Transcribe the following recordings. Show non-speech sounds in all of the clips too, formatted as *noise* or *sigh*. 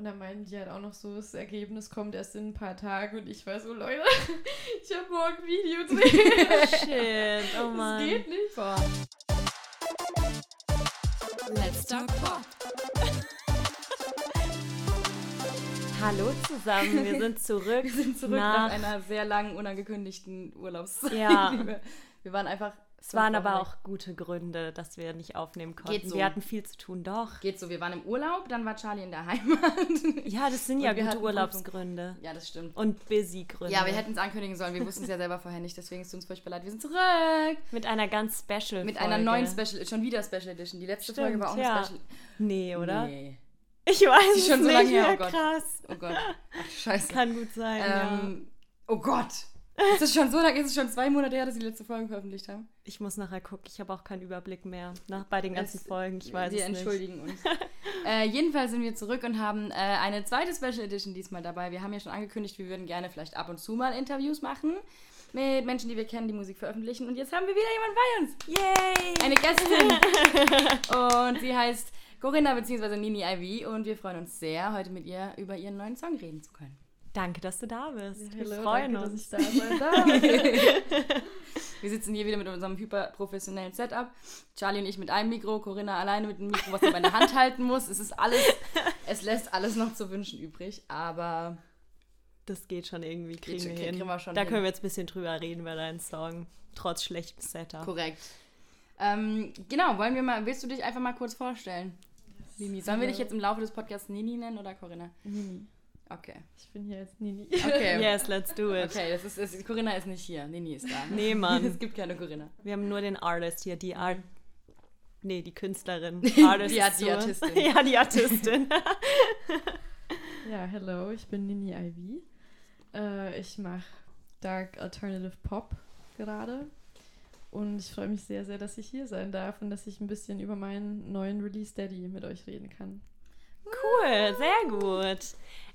Und dann meinten die halt auch noch so, das Ergebnis kommt erst in ein paar Tagen und ich war so, Leute, *laughs* ich habe morgen Video *laughs* drehen. Shit, oh Mann. Das geht nicht. Boah. Let's Talk Pop. *laughs* Hallo zusammen, wir sind zurück. Wir sind zurück nach, nach einer sehr langen, unangekündigten Urlaubszeit. Ja. Wir, wir waren einfach. Es waren aber auch gute Gründe, dass wir nicht aufnehmen konnten. Geht so. Wir hatten viel zu tun, doch. Geht so, wir waren im Urlaub, dann war Charlie in der Heimat. *laughs* Ja, das sind Und ja gute Urlaubsgründe. ja, das stimmt. Und Busy-Gründe. Ja, wir hätten es ankündigen sollen. Wir wussten es ja selber vorher nicht, deswegen ist es uns furchtbar leid. Wir sind zurück Mit einer ganz Special mit einer neuen Special, schon wieder Special Edition. Die letzte Folge Stimmt, war auch eine ja. Special. Nee, oder? Nee. Ich weiß es schon so nicht, lange her, ja, oh Gott. krass. Oh Gott. Ach, scheiße. Kann gut sein, ähm, Oh Gott. Ist es schon so lange? Ist es schon zwei Monate her, dass sie die letzte Folge veröffentlicht haben? Ich muss nachher gucken, ich habe auch keinen Überblick mehr nach, bei den ganzen Es- Folgen. Ich weiß wir es nicht. entschuldigen uns. *laughs* äh, jedenfalls sind wir zurück und haben äh, eine zweite Special Edition diesmal dabei. Wir haben ja schon angekündigt, wir würden gerne vielleicht ab und zu mal Interviews machen mit Menschen, die wir kennen, die Musik veröffentlichen. Und jetzt haben wir wieder jemanden bei uns. Yay! Eine Gästin. *laughs* und sie heißt Corinna bzw. Nini Ivy. Und wir freuen uns sehr, heute mit ihr über ihren neuen Song reden zu können. Danke, dass du da bist. wir Hallo, freuen danke, uns. dass ich da sein darf. *laughs* Wir sitzen hier wieder mit unserem hyperprofessionellen Setup. Charlie und ich mit einem Mikro, Corinna alleine mit einem Mikro, was sie in der Hand halten muss. Es ist alles, es lässt alles noch zu wünschen übrig, aber Das geht schon irgendwie, kriegen schon- wir hin. kriegen wir schon da hin. können wir jetzt ein bisschen drüber reden über deinen Song, trotz schlechtem Setup. korrekt. Ähm, genau, wollen wir mal, willst du dich einfach mal kurz vorstellen? Nini, sollen wir dich jetzt im Laufe des Podcasts Nini nennen oder Corinna? Nini. Okay. Ich bin hier jetzt Nini. Okay. *laughs* Yes, let's do it. Okay, das ist, ist, Corinna ist nicht hier. Nini ist da. *laughs* Nee, Mann. Es gibt keine Corinna. Wir haben nur den Artist hier, die Art. Nee, die Künstlerin. *laughs* Die Artist Art- ist die so- Artistin. ja, die Artistin. Ja, hello, ich bin Nini Ivy. Äh, ich mache Dark Alternative Pop gerade. Und ich freue mich sehr, sehr, dass ich hier sein darf und dass ich ein bisschen über meinen neuen Release Daddy mit euch reden kann. Cool, sehr gut.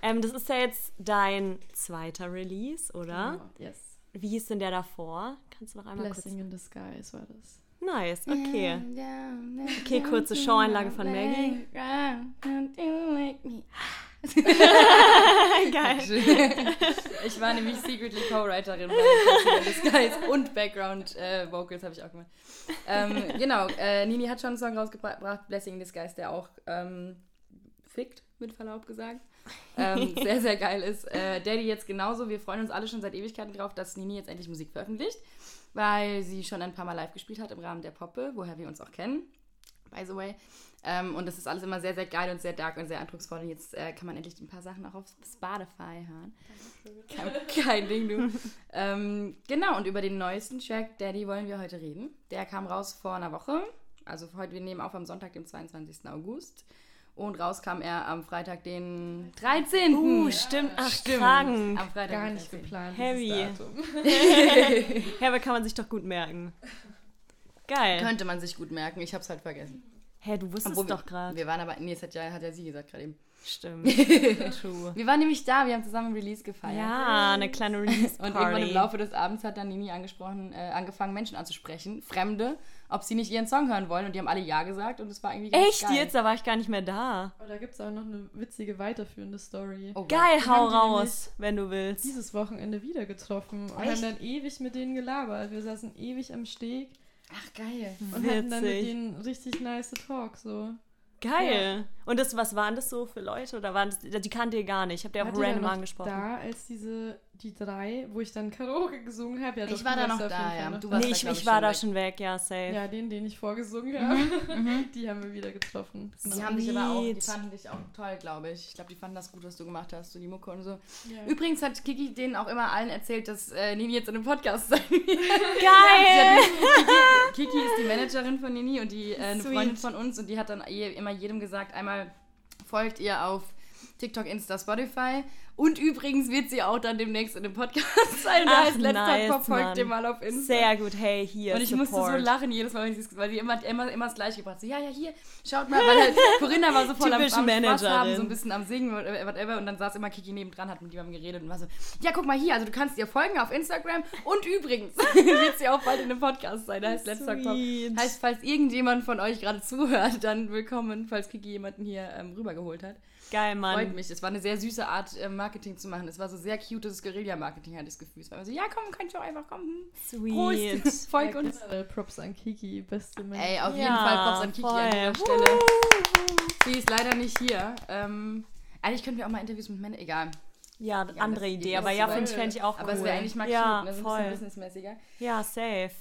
Ähm, das ist ja jetzt dein zweiter Release, oder? Genau, Yes. Wie hieß denn der davor? Kannst du noch einmal Blessing in Disguise war das. kurz... Nice, okay. Okay, kurze Showeinlage von Maggie. *laughs* Geil. Ich war nämlich secretly Co-Writerin bei Blessing in Disguise und Background äh, Vocals habe ich auch gemacht. Ähm, genau, äh, Nini hat schon einen Song rausgebracht, Blessing in Disguise, der auch ähm, fickt, mit Verlaub gesagt. Ähm, *laughs* sehr, sehr geil ist. Äh, Daddy jetzt genauso. Wir freuen uns alle schon seit Ewigkeiten drauf, dass Nini jetzt endlich Musik veröffentlicht, weil sie schon ein paar Mal live gespielt hat im Rahmen der Poppe, woher wir uns auch kennen, by the way. Ähm, und das ist alles immer sehr, sehr geil und sehr dark und sehr eindrucksvoll. Und jetzt äh, kann man endlich ein paar Sachen auch auf Spotify hören. Kein, kein Ding, du. *laughs* ähm, genau, und über den neuesten Track Daddy wollen wir heute reden. Der kam raus vor einer Woche. Also heute, wir nehmen auf am Sonntag, dem 22. August. Und raus kam er am Freitag, den 13. Uh, stimmt. Ach, Stimmt. krank. Am Freitag. Gar nicht 13.. geplant. Heavy. *laughs* *laughs* Ja, aber kann man sich doch gut merken. Geil. Könnte man sich gut merken. Ich hab's halt vergessen. Hä, du wusstest Obwohl wir- doch gerade. Wir waren aber, nee, das hat ja, hat ja sie gesagt gerade eben. Stimmt. *laughs* True. Wir waren nämlich da, wir haben zusammen Release gefeiert. Ja, eine kleine Und irgendwann im. Laufe des Abends hat dann Nini angesprochen, äh, angefangen, Menschen anzusprechen, Fremde, ob sie nicht ihren Song hören wollen. Und die haben alle Ja gesagt und es war irgendwie ganz Echt geil. jetzt? Da war ich gar nicht mehr da. Aber da gibt es auch noch eine witzige weiterführende Story. Oh, Geil, hau raus, wenn du willst. Dieses Wochenende wieder getroffen und Echt? haben dann ewig mit denen gelabert. Wir saßen ewig am Steg Ach, geil. und hatten dann mit Witzig. denen richtig nice Talk so. Geil. Und das, was waren das so für Leute? Oder waren das, die kannte ihr gar nicht? Habt ihr auch random angesprochen? Da, als diese, die drei, wo ich dann Karaoke gesungen habe. Ja, Ich war du da warst noch da, ja. noch Du warst Nee, da, ich, ich ich, war schon da weg. schon weg, ja, safe. Ja, den, den ich vorgesungen habe. *laughs* Die haben wir wieder getroffen. Die haben dich aber auch, die fanden dich auch toll, glaube ich. Ich glaube, die fanden das gut, was du gemacht hast, so die Mucke und so. Ja. Übrigens hat Kiki denen auch immer allen erzählt, dass äh, Nini jetzt in einem Podcast sein wird. *laughs* Geil! Kiki, Kiki ist die Managerin von Nini und die äh, eine Sweet. Freundin von uns und die hat dann je, immer jedem gesagt, einmal folgt ihr auf TikTok, Insta, Spotify und übrigens wird sie auch dann demnächst in dem Podcast *laughs* sein. Ach, heißt Let's nice, Talk Pop, folgt Mann. ihr mal auf Insta. Sehr gut, hey, hier. und ich Support. musste so lachen jedes Mal, wenn sie weil sie immer, immer, immer das gleiche gebracht hat. So, ja, ja, hier, schaut mal, weil halt *laughs* Corinna war so voll am, am Spaß haben, so ein bisschen am Singen, oder whatever. Und dann saß immer Kiki nebendran, hat mit jemandem geredet und war so, ja, guck mal hier, also du kannst ihr folgen auf Instagram und übrigens *laughs* wird sie auch bald in einem Podcast sein. Heißt Let's Talk Pop. Heißt, falls irgendjemand von euch gerade zuhört, dann willkommen, falls Kiki jemanden hier ähm, rübergeholt hat. Geil, Mann. Freut mich. Es war eine sehr süße Art, äh, Marketing zu machen. Es war so sehr cutes Guerilla-Marketing, hatte ich das Gefühl. Es war immer so, ja, komm, könnt ihr auch einfach kommen. Sweet. Prost. Folgt Ja, uns. generell Props an Kiki, beste Mensch. Ey, auf jeden Ja, Fall Props an Kiki an dieser voll. Stelle. Sie ist leider nicht hier. Ähm, eigentlich könnten wir auch mal Interviews mit Männern, egal. Ja, Ja, andere das- Idee, das aber ja, finde ich, fänd ich auch Aber cool. es wäre eigentlich mal ja, cute, ne? so ein voll. bisschen businessmäßiger. Ja, safe.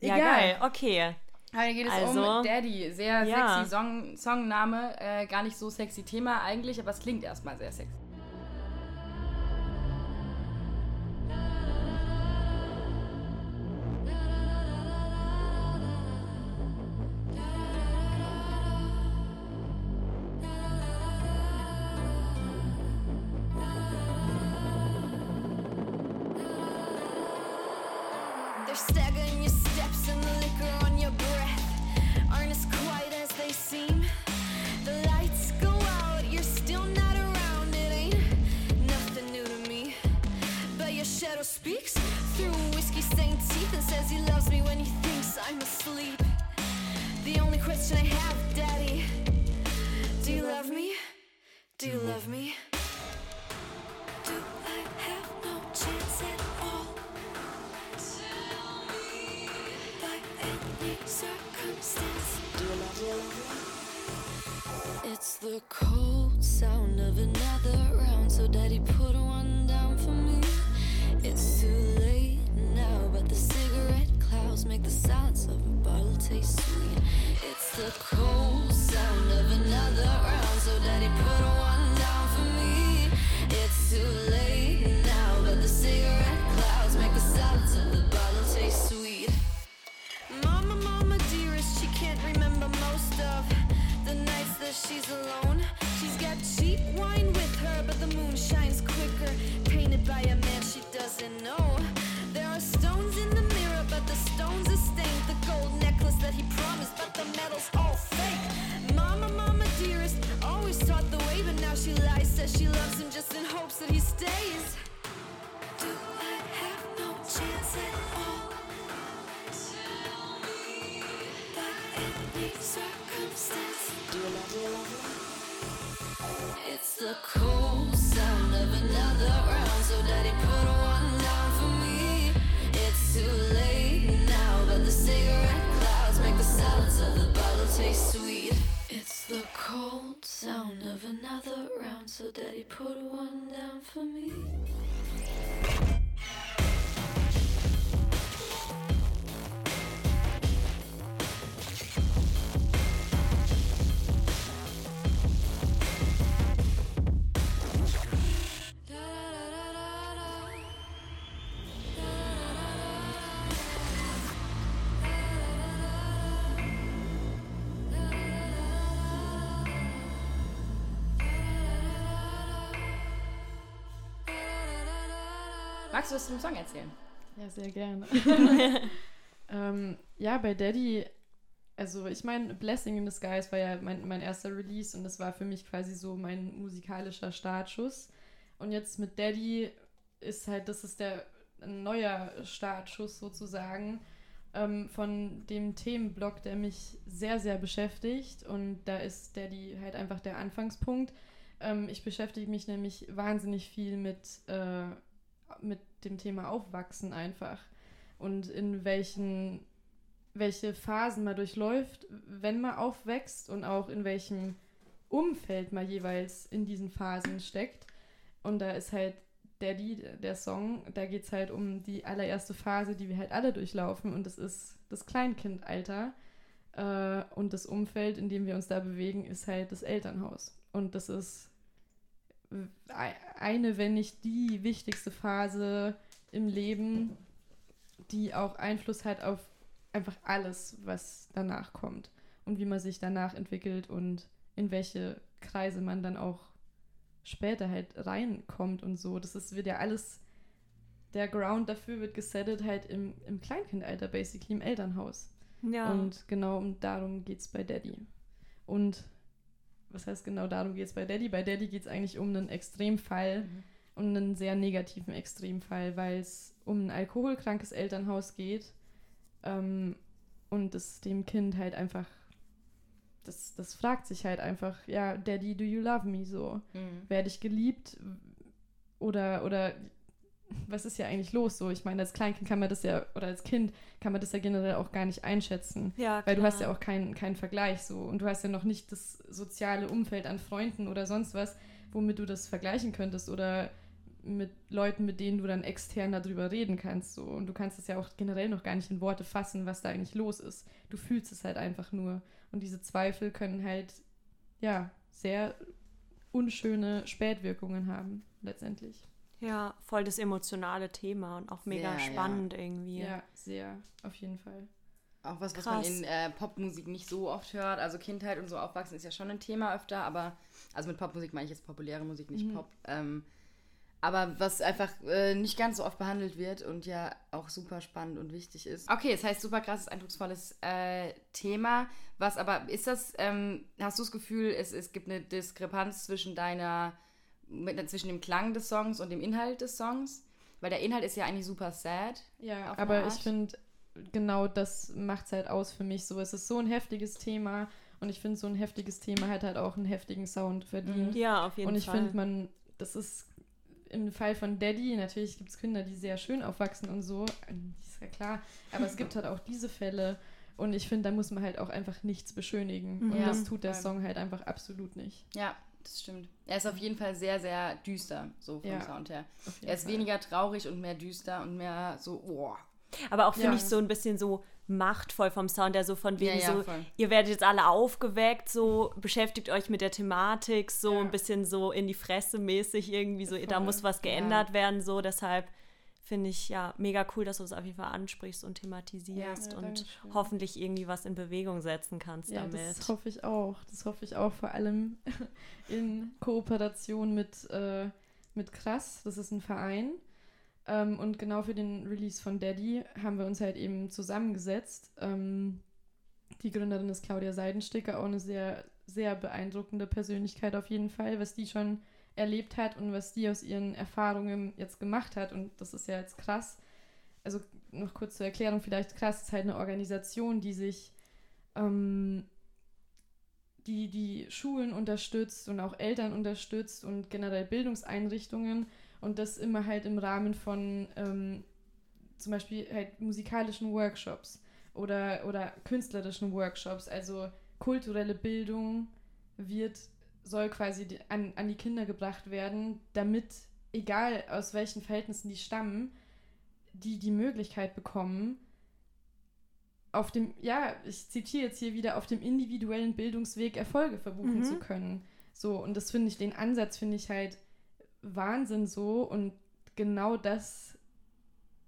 Ja, Egal. geil, okay. Aber hier geht es Also, um Daddy. Sehr ja. sexy Song, Songname. Äh, gar nicht so sexy Thema eigentlich, aber es klingt erstmal sehr sexy. Magst du was zum Song erzählen? Ja, sehr gerne. *laughs* ähm, ja, bei Daddy, also ich meine, Blessing in Disguise war ja mein, mein erster Release und das war für mich quasi so mein musikalischer Startschuss. Und jetzt mit Daddy ist halt, das ist der ein neuer Startschuss sozusagen ähm, von dem Themenblock, der mich sehr, sehr beschäftigt. Und da ist Daddy halt einfach der Anfangspunkt. Ähm, ich beschäftige mich nämlich wahnsinnig viel mit, äh, mit dem Thema Aufwachsen einfach. Und in welchen, welche Phasen man durchläuft, wenn man aufwächst und auch in welchem Umfeld man jeweils in diesen Phasen steckt. Und da ist halt Daddy, der Song, da geht es halt um die allererste Phase, die wir halt alle durchlaufen und das ist das Kleinkindalter. Äh, und das Umfeld, in dem wir uns da bewegen, ist halt das Elternhaus. Und das ist eine, wenn nicht die wichtigste Phase im Leben, die auch Einfluss hat auf einfach alles, was danach kommt und wie man sich danach entwickelt und in welche Kreise man dann auch später halt reinkommt und so. Das ist, wird ja alles, der Ground dafür wird gesettet halt im, im Kleinkindalter, basically im Elternhaus. Ja. Und genau um darum geht es bei Daddy. Und was heißt genau darum geht es bei Daddy? Bei Daddy geht es eigentlich um einen Extremfall, um einen sehr negativen Extremfall, weil es um ein alkoholkrankes Elternhaus geht ähm, und es dem Kind halt einfach das, das fragt sich halt einfach, ja, Daddy, do you love me? So, Mhm. werde ich geliebt? Oder, oder was ist ja eigentlich los? So, ich meine, als Kleinkind kann man das ja, oder als Kind kann man das ja generell auch gar nicht einschätzen. Ja, Weil du hast ja auch keinen keinen Vergleich so und du hast ja noch nicht das soziale Umfeld an Freunden oder sonst was, womit du das vergleichen könntest oder mit Leuten, mit denen du dann extern darüber reden kannst so und du kannst es ja auch generell noch gar nicht in Worte fassen, was da eigentlich los ist. Du fühlst es halt einfach nur und diese Zweifel können halt ja sehr unschöne Spätwirkungen haben letztendlich. Ja, voll das emotionale Thema und auch mega Sehr, ja. spannend irgendwie. Ja, sehr auf jeden Fall. Auch was, was man in äh, Popmusik nicht so oft hört. Also Kindheit und so aufwachsen ist ja schon ein Thema öfter, aber also mit Popmusik meine ich jetzt populäre Musik, nicht Mhm. Pop. Ähm, aber was einfach äh, nicht ganz so oft behandelt wird und ja auch super spannend und wichtig ist. Okay, das heißt super krasses, eindrucksvolles äh, Thema. Was aber ist das, ähm, hast du das Gefühl, es, es gibt eine Diskrepanz zwischen deiner, mit, zwischen dem Klang des Songs und dem Inhalt des Songs? Weil der Inhalt ist ja eigentlich super sad. Ja, aber ich finde, genau das macht es halt aus für mich so. Es ist so ein heftiges Thema und ich finde, so ein heftiges Thema hat halt auch einen heftigen Sound verdient. Ja, auf jeden und ich Fall. finde, man, das ist im Fall von Daddy, natürlich gibt es Kinder, die sehr schön aufwachsen und so, ähm, ist ja klar, aber es gibt halt auch diese Fälle und ich finde, da muss man halt auch einfach nichts beschönigen. Mhm. Und Ja, das tut der voll. Song halt einfach absolut nicht. Ja, das stimmt. Er ist auf jeden Fall sehr, sehr düster, so vom Ja. Sound her. Er ist Fall. weniger traurig und mehr düster und mehr so, oh. Aber auch finde Ja. ich so ein bisschen so machtvoll vom Sound, der so von wegen Ja, so, voll. ihr werdet jetzt alle aufgeweckt, so beschäftigt euch mit der Thematik, so ein bisschen so in die Fresse mäßig irgendwie, so da Voll. muss was geändert werden, so deshalb finde ich ja mega cool, dass du es auf jeden Fall ansprichst und thematisierst Ja, und Dankeschön. hoffentlich irgendwie was in Bewegung setzen kannst Ja, damit. das hoffe ich auch. Das hoffe ich auch, vor allem *laughs* in Kooperation mit, äh, mit Krass. Das ist ein Verein. Ähm, und genau für den Release von Daddy haben wir uns halt eben zusammengesetzt. Ähm, die Gründerin ist Claudia Seidensticker, auch eine sehr, sehr beeindruckende Persönlichkeit auf jeden Fall, was die schon erlebt hat und was die aus ihren Erfahrungen jetzt gemacht hat. Und das ist ja jetzt krass. Also noch kurz zur Erklärung, vielleicht krass ist halt eine Organisation, die sich ähm, die die Schulen unterstützt und auch Eltern unterstützt und generell Bildungseinrichtungen und das immer halt im Rahmen von ähm, zum Beispiel halt musikalischen Workshops oder, oder künstlerischen Workshops. Also kulturelle Bildung wird, soll quasi die, an, an die Kinder gebracht werden, damit, egal aus welchen Verhältnissen die stammen, die die Möglichkeit bekommen, auf dem, ja, ich zitiere jetzt hier wieder, auf dem individuellen Bildungsweg Erfolge verbuchen Mhm. zu können. So, und das finde ich, den Ansatz finde ich halt Wahnsinn so und genau das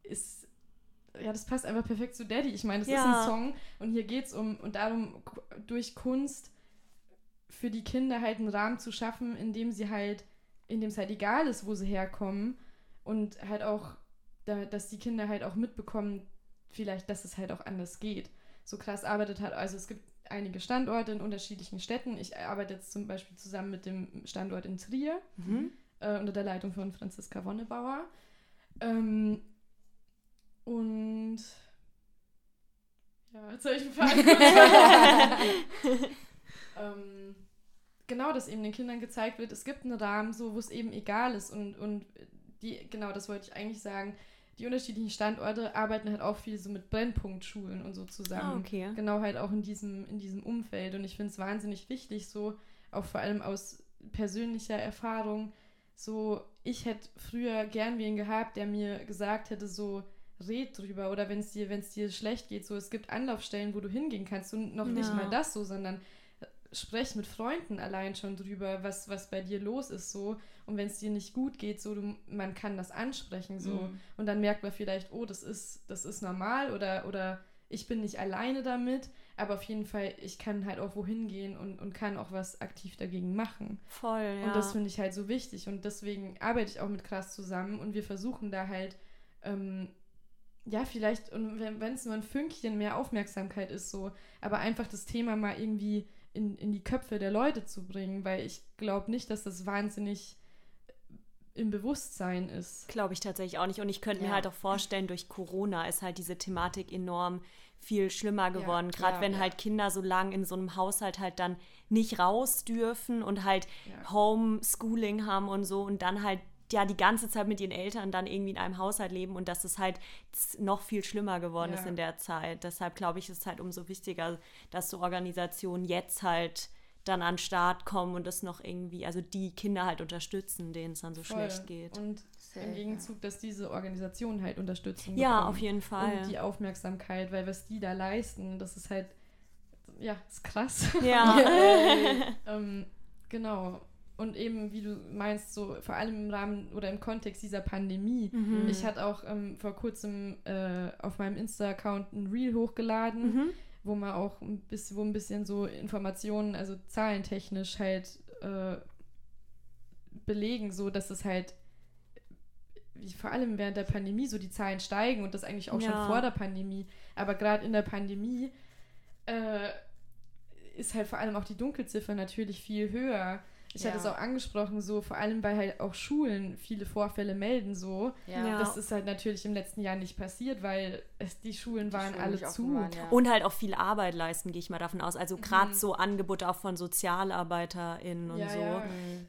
ist, ja, das passt einfach perfekt zu Daddy. Ich meine, das ist Ja. ein Song und hier geht es um, und darum, durch Kunst für die Kinder halt einen Rahmen zu schaffen, in dem sie halt, in dem es halt egal ist, wo sie herkommen und halt auch, da, dass die Kinder halt auch mitbekommen, vielleicht, dass es halt auch anders geht. So krass arbeitet halt, also es gibt einige Standorte in unterschiedlichen Städten. Ich arbeite jetzt zum Beispiel zusammen mit dem Standort in Trier Mhm. äh, unter der Leitung von Franziska Wonnebauer. Ähm, und ja, jetzt habe ich einen Faden. *laughs* *laughs* ähm, genau, dass eben den Kindern gezeigt wird, es gibt einen Rahmen, so wo es eben egal ist und, und die, genau, das wollte ich eigentlich sagen, die unterschiedlichen Standorte arbeiten halt auch viel so mit Brennpunktschulen und so zusammen. Ah, okay. Genau halt auch in diesem, in diesem Umfeld. Und ich finde es wahnsinnig wichtig, so auch vor allem aus persönlicher Erfahrung, so ich hätte früher gern wen gehabt, der mir gesagt hätte, so red drüber oder wenn es dir, wenn es dir schlecht geht, so es gibt Anlaufstellen, wo du hingehen kannst und noch nicht Ja. mal das so, sondern sprech mit Freunden allein schon drüber, was, was bei dir los ist so und wenn es dir nicht gut geht, so du, man kann das ansprechen so Mhm. und dann merkt man vielleicht, oh, das ist das ist normal oder oder ich bin nicht alleine damit, aber auf jeden Fall, ich kann halt auch wohin gehen und, und kann auch was aktiv dagegen machen. Voll, ja. Und das finde ich halt so wichtig. Und deswegen arbeite ich auch mit Krass zusammen und wir versuchen da halt, ähm, ja, vielleicht, und wenn es nur ein Fünkchen mehr Aufmerksamkeit ist, so, aber einfach das Thema mal irgendwie in, in die Köpfe der Leute zu bringen, weil ich glaube nicht, dass das wahnsinnig im Bewusstsein ist. Glaube ich tatsächlich auch nicht. Und ich könnte mir Ja. halt auch vorstellen, durch Corona ist halt diese Thematik enorm viel schlimmer geworden. Gerade ja, wenn ja. halt Kinder so lang in so einem Haushalt halt dann nicht raus dürfen und halt. Homeschooling haben und so und dann halt ja die ganze Zeit mit ihren Eltern dann irgendwie in einem Haushalt leben und dass es halt noch viel schlimmer geworden Ja. ist in der Zeit. Deshalb glaube ich, ist es halt umso wichtiger, dass so Organisationen jetzt halt dann an den Start kommen und das noch irgendwie, also die Kinder halt unterstützen, denen es dann so Voll. schlecht geht. Und im Gegenzug, dass diese Organisationen halt Unterstützung Ja, bekommen. auf jeden Fall. Und die Aufmerksamkeit, weil was die da leisten, das ist halt, ja, ist krass. Ja. *laughs* *laughs* ähm, genau. Und eben, wie du meinst, so vor allem im Rahmen oder im Kontext dieser Pandemie. Mhm. Ich hatte auch ähm, vor kurzem äh, auf meinem Insta-Account ein Reel hochgeladen, Mhm. wo man auch ein bisschen, wo ein bisschen so Informationen, also zahlentechnisch halt äh, belegen, so dass es halt wie vor allem während der Pandemie so die Zahlen steigen und das eigentlich auch Ja. schon vor der Pandemie. Aber gerade in der Pandemie äh, ist halt vor allem auch die Dunkelziffer natürlich viel höher. Ich Ja. hatte es auch angesprochen, so vor allem weil halt auch Schulen viele Vorfälle melden so. Ja. Das ist halt natürlich im letzten Jahr nicht passiert, weil es, die Schulen waren Schulen alle zu. waren, ja. Und halt auch viel Arbeit leisten, gehe ich mal davon aus. Also gerade Mhm. so Angebote auch von SozialarbeiterInnen und Ja, so, ja.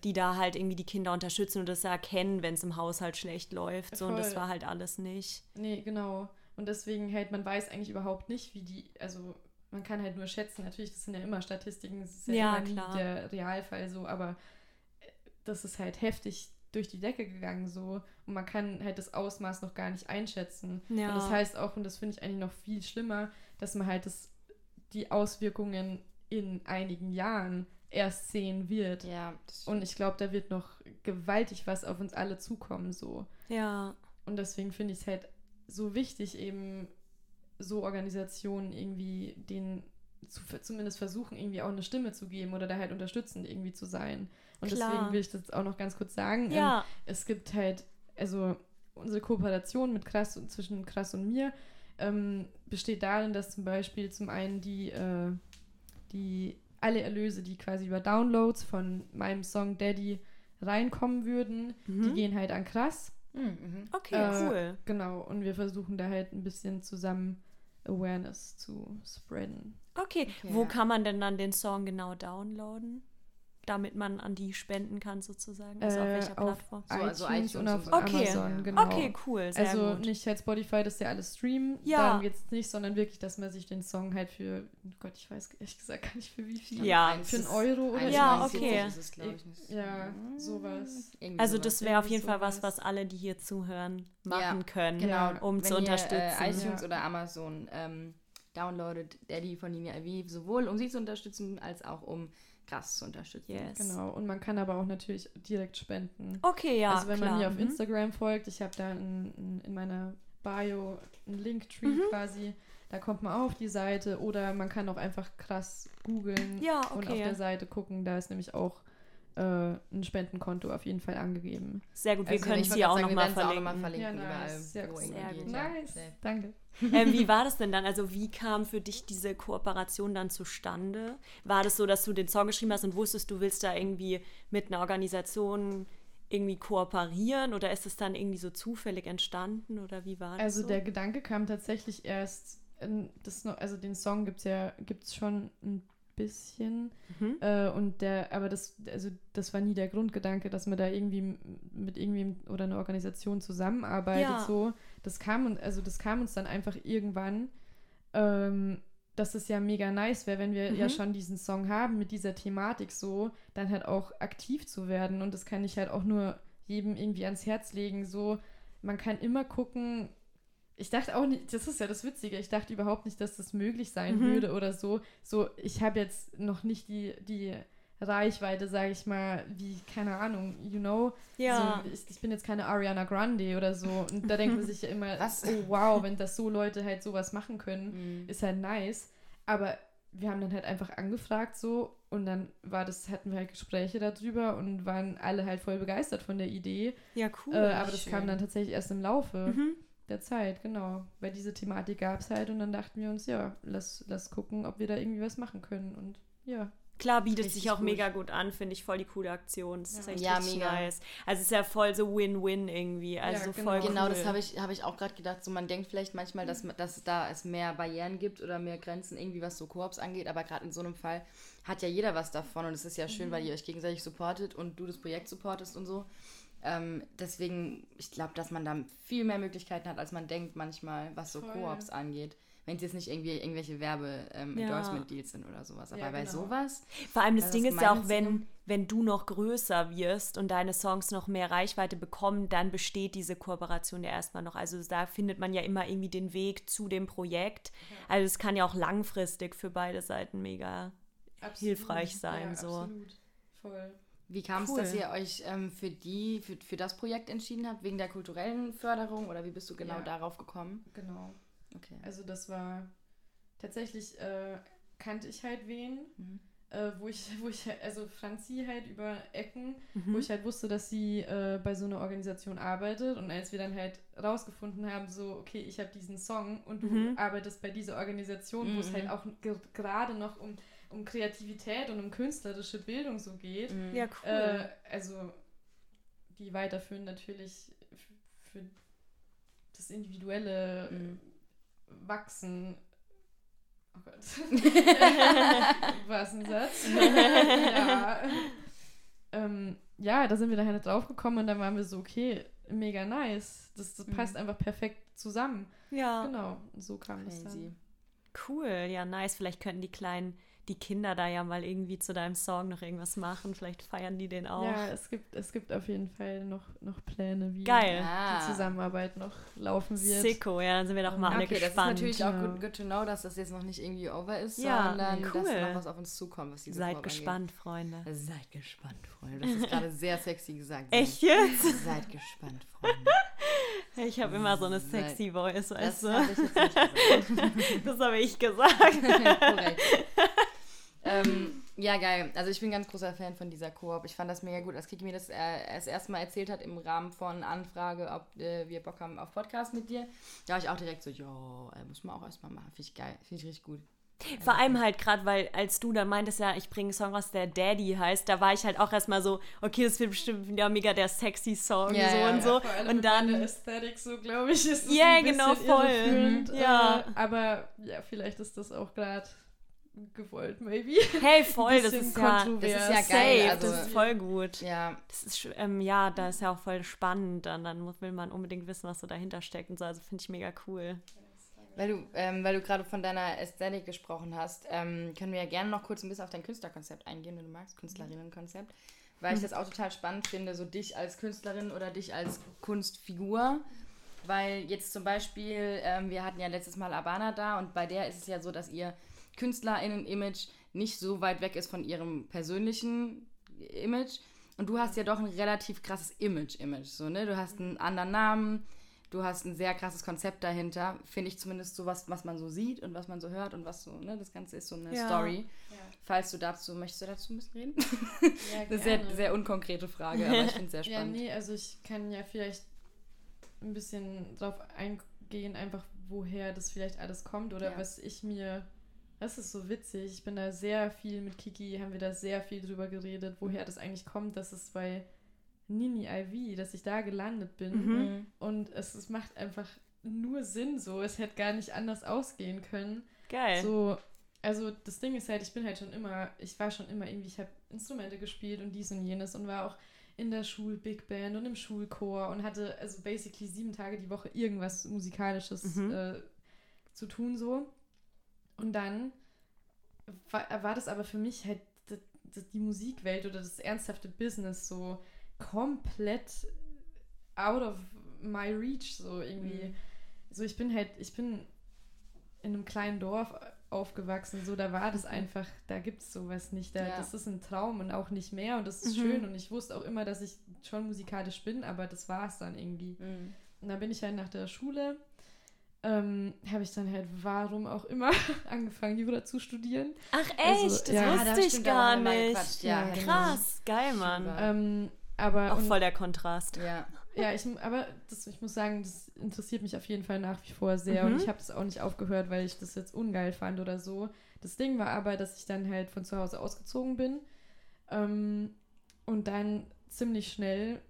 die da halt irgendwie die Kinder unterstützen und das erkennen, wenn es im Haushalt schlecht läuft. So, und das war halt alles nicht. Nee, genau. Und deswegen halt, man weiß eigentlich überhaupt nicht, wie die, also man kann halt nur schätzen, natürlich, das sind ja immer Statistiken, das ist ja, Ja, klar. der Realfall so, aber äh, das ist halt heftig durch die Decke gegangen so und man kann halt das Ausmaß noch gar nicht einschätzen. Ja. Und das heißt auch, und das finde ich eigentlich noch viel schlimmer, dass man halt das, die Auswirkungen in einigen Jahren erst sehen wird. Ja, Und ich glaube, da wird noch gewaltig was auf uns alle zukommen so. Ja. Und deswegen finde ich es halt so wichtig, eben so Organisationen irgendwie den zu, zumindest versuchen, irgendwie auch eine Stimme zu geben oder da halt unterstützend irgendwie zu sein. Und Klar. deswegen will ich das auch noch ganz kurz sagen. Ja. Ähm, es gibt halt, also unsere Kooperation mit Krass und zwischen Krass und mir ähm, besteht darin, dass zum Beispiel zum einen die, äh, die alle Erlöse, die quasi über Downloads von meinem Song Daddy reinkommen würden, die Mhm. gehen halt an Krass. Mhm, mhm. Okay, Äh, cool. Genau, und wir versuchen da halt ein bisschen zusammen Awareness zu spreaden. Okay. Okay, Wo kann man denn dann den Song genau downloaden? Damit man an die spenden kann, sozusagen. Also auf Äh, welcher auf Plattform? So, also iTunes, iTunes und auf so. Okay. Amazon, genau. Okay, cool. Sehr also gut. nicht halt Spotify, das ja alles streamen, Ja. darum geht's nicht, sondern wirklich, dass man sich den Song halt für, oh Gott, ich weiß ehrlich gesagt gar nicht für wie viel. Ja. Für einen Euro oder Ja, so. okay. Ist es, ich, nicht. Ja, sowas. Irgendwie Also sowas. das wäre auf jeden irgendwie Fall was, sowas. was alle, die hier zuhören, machen Ja, können, Genau, um wenn zu ihr, unterstützen. Äh, iTunes Ja. oder Amazon ähm, downloadet Daddy von Linia IV, sowohl um sie zu unterstützen, als auch um krass zu unterstützen. Yes. Genau, und man kann aber auch natürlich direkt spenden. Okay, ja, also wenn klar. man mir auf mhm. Instagram folgt, ich habe da in, in, in meiner Bio einen Linktree Mhm. quasi, da kommt man auch auf die Seite oder man kann auch einfach krass googeln Ja, und auf okay. der Seite gucken, da ist nämlich auch äh, ein Spendenkonto auf jeden Fall angegeben. Sehr gut, wir Also können es hier auch nochmal auch noch verlinken. mal verlinken Ja, überall, nice. Sehr irgendwie Sehr gut. Ja, Nice, danke. ähm, wie *laughs* war das denn dann? Also wie kam für dich diese Kooperation dann zustande? War das so, dass du den Song geschrieben hast und wusstest, du willst da irgendwie mit einer Organisation irgendwie kooperieren oder ist es dann irgendwie so zufällig entstanden oder wie war das Also so? der Gedanke kam tatsächlich erst, in das also den Song gibt es ja, gibt's schon ein bisschen. Mhm. Äh, und der, aber das, also das war nie der Grundgedanke, dass man da irgendwie mit irgendwem oder einer Organisation zusammenarbeitet. Ja. So, das kam und also das kam uns dann einfach irgendwann, ähm, dass es ja mega nice wäre, wenn wir ja Mhm. schon diesen Song haben mit dieser Thematik so, dann halt auch aktiv zu werden. Und das kann ich halt auch nur jedem irgendwie ans Herz legen. So, man kann immer gucken. Ich dachte auch nicht, das ist ja das Witzige, ich dachte überhaupt nicht, dass das möglich sein Mhm. würde oder so. So, ich habe jetzt noch nicht die, die Reichweite, sage ich mal, wie, keine Ahnung, you know. ja. So, ich, ich bin jetzt keine Ariana Grande oder so. Und da denkt man sich ja immer, *laughs* Was? oh wow, wenn das so Leute halt sowas machen können, Mhm. ist halt nice. Aber wir haben dann halt einfach angefragt so und dann war das, hatten wir halt Gespräche darüber und waren alle halt voll begeistert von der Idee. ja, cool. äh, aber das schön. kam dann tatsächlich erst im Laufe mhm. Der Zeit, genau. Weil diese Thematik gab es halt und dann dachten wir uns, ja, lass, lass gucken, ob wir da irgendwie was machen können. Und ja, Klar, bietet Richtig sich auch gut. mega gut an, finde ich voll die coole Aktion. Das ist echt Ja, mega. nice. Also es ist ja voll so Win-Win irgendwie. Also Ja, voll genau. Genau, cool. das habe ich, hab ich auch gerade gedacht. So, man denkt vielleicht manchmal, dass, dass da es mehr Barrieren gibt oder mehr Grenzen irgendwie, was so Koops angeht. Aber gerade in so einem Fall hat ja jeder was davon. Und es ist ja schön, weil ihr euch gegenseitig supportet und du das Projekt supportest und so. Ähm, deswegen, ich glaube, dass man da viel mehr Möglichkeiten hat, als man denkt manchmal, was so Voll. Koops angeht. Wenn es jetzt nicht irgendwie irgendwelche Ja. Werbe-Endorsement-Deals sind oder sowas. Aber Ja, bei genau. sowas, Vor allem das Das Ding ist ja auch, wenn, wenn du noch größer wirst und deine Songs noch mehr Reichweite bekommen, dann besteht diese Kooperation ja erstmal noch. Also da findet man ja immer irgendwie den Weg zu dem Projekt. Also es kann ja auch langfristig für beide Seiten mega. hilfreich sein, Ja, so. Absolut. Voll. Wie kam es, Cool. dass ihr euch ähm, für die, für, für das Projekt entschieden habt? Wegen der kulturellen Förderung oder wie bist du genau Ja. darauf gekommen? Genau. Okay. Also das war tatsächlich äh, kannte ich halt wen, Mhm. äh, wo ich, wo ich also Franzi halt über Ecken, Mhm. wo ich halt wusste, dass sie äh, bei so einer Organisation arbeitet und als wir dann halt rausgefunden haben, so okay, ich habe diesen Song und du Mhm. arbeitest bei dieser Organisation, wo es Mhm. halt auch ge- gerade noch um, um Kreativität und um künstlerische Bildung so geht. Mhm. Ja, cool. Äh, also die weiterführen natürlich für das individuelle Mhm. Wachsen. Oh Gott. *laughs* *laughs* Was ein Satz. *laughs* ja. Ähm, ja, da sind wir daher drauf gekommen und dann waren wir so, okay, mega nice. Das, das Mhm. passt einfach perfekt zusammen. ja, Genau, so kam es dann. cool. Ja, nice. Vielleicht könnten die kleinen, die Kinder da ja mal irgendwie zu deinem Song noch irgendwas machen. Vielleicht feiern die den auch. Ja, es gibt, es gibt auf jeden Fall noch, noch Pläne, wie Geil. Ah. die Zusammenarbeit noch laufen wird. Sicko, ja, dann sind wir doch mal alle Okay, das ist gespannt. natürlich auch Ja. good, good to know, dass das jetzt noch nicht irgendwie over ist, Ja, sondern nee, dass cool. noch was auf uns zukommt, was diese Seid gespannt, Freunde. Angeht. Seid gespannt, Freunde. Das ist gerade sehr sexy gesagt. *laughs* Echt jetzt? Seid gespannt, Freunde. Ich habe immer so eine sexy Voice, Das weißt du? habe ich jetzt nicht *laughs* gesagt. Das habe ich gesagt. *laughs* Korrekt. Ähm, ja, geil. Also ich bin ein ganz großer Fan von dieser Koop. Ich fand das mega gut, als Kiki mir das äh, das erste Mal erzählt hat im Rahmen von Anfrage, ob äh, wir Bock haben auf Podcast mit dir. Da war ich auch direkt so, jo, äh, muss man auch erstmal machen. Finde ich geil. Finde ich richtig gut. Vor allem halt gerade, weil als du dann meintest, ja, ich bringe einen Song raus, der Daddy heißt, da war ich halt auch erstmal so, okay, das wird bestimmt ja mega der sexy Song Ja, so ja, und ja, so. vor allem und dann, Ästhetik so, glaube ich, ist es Ja, ein bisschen genau, voll. Mhm. Ja. Äh, aber ja, vielleicht ist das auch gerade gewollt, maybe. hey, *laughs* voll, das ist ja. Das ist ja safe, geil. Also, das ist voll gut. ja, Das ist, ähm, ja, da ist ja auch voll spannend. Dann, dann muss- will man unbedingt wissen, was so dahinter steckt und so. Also finde ich mega cool. weil du, ähm, weil du gerade von deiner Ästhetik gesprochen hast, ähm, können wir ja gerne noch kurz ein bisschen auf dein Künstlerkonzept eingehen, wenn du magst, Künstlerinnenkonzept. Weil ich das auch total spannend finde, so dich als Künstlerin oder dich als Kunstfigur. Weil jetzt zum Beispiel, ähm, wir hatten ja letztes Mal Abana da und bei der ist es ja so, dass ihr KünstlerInnen-Image nicht so weit weg ist von ihrem persönlichen Image. Und du hast ja doch ein relativ krasses Image-Image. So, ne? Du hast einen anderen Namen, du hast ein sehr krasses Konzept dahinter. Finde ich zumindest so was, was man so sieht und was man so hört und was so, ne? Das Ganze ist so eine Ja. Story. Falls du dazu, möchtest du dazu ein bisschen reden? Ja, *laughs* Eine sehr, sehr unkonkrete Frage, aber ich finde es sehr *laughs* Ja, spannend. nee, also ich kann ja vielleicht ein bisschen drauf eingehen, einfach woher das vielleicht alles kommt oder Ja. was ich mir. Das ist so witzig. Ich bin da sehr viel mit Kiki, haben wir da sehr viel drüber geredet, woher das eigentlich kommt, dass es bei Nini IV, dass ich da gelandet bin. Mhm. Und es, es macht einfach nur Sinn so. Es hätte gar nicht anders ausgehen können. Geil. So, also das Ding ist halt, ich bin halt schon immer, ich war schon immer irgendwie, ich habe Instrumente gespielt und dies und jenes und war auch in der Schul Big Band und im Schulchor und hatte also basically sieben Tage die Woche irgendwas musikalisches Mhm. äh, zu tun so. Und dann war, war das aber für mich halt d- d- die Musikwelt oder das ernsthafte Business so komplett out of my reach so irgendwie. Mhm. So ich bin halt, ich bin in einem kleinen Dorf aufgewachsen, so da war das einfach, da gibt es sowas nicht. Da, Mhm. Ja. Das ist ein Traum und auch nicht mehr und das ist Mhm. schön und ich wusste auch immer, dass ich schon musikalisch bin, aber das war es dann irgendwie. Mhm. Und dann bin ich halt nach der Schule, ähm, habe ich dann halt, warum auch immer, *laughs* angefangen, Jura zu studieren. Ach echt? Also, das ja. wusste da ich gar nicht. Ja, Ja, genau. Krass, geil, Mann. Ähm, Aber Auch und- voll der Kontrast. Ja. Ja, ich, aber das, ich muss sagen, das interessiert mich auf jeden Fall nach wie vor sehr. Mhm. Und ich habe das auch nicht aufgehört, weil ich das jetzt ungeil fand oder so. Das Ding war aber, dass ich dann halt von zu Hause ausgezogen bin. Ähm, und dann ziemlich schnell,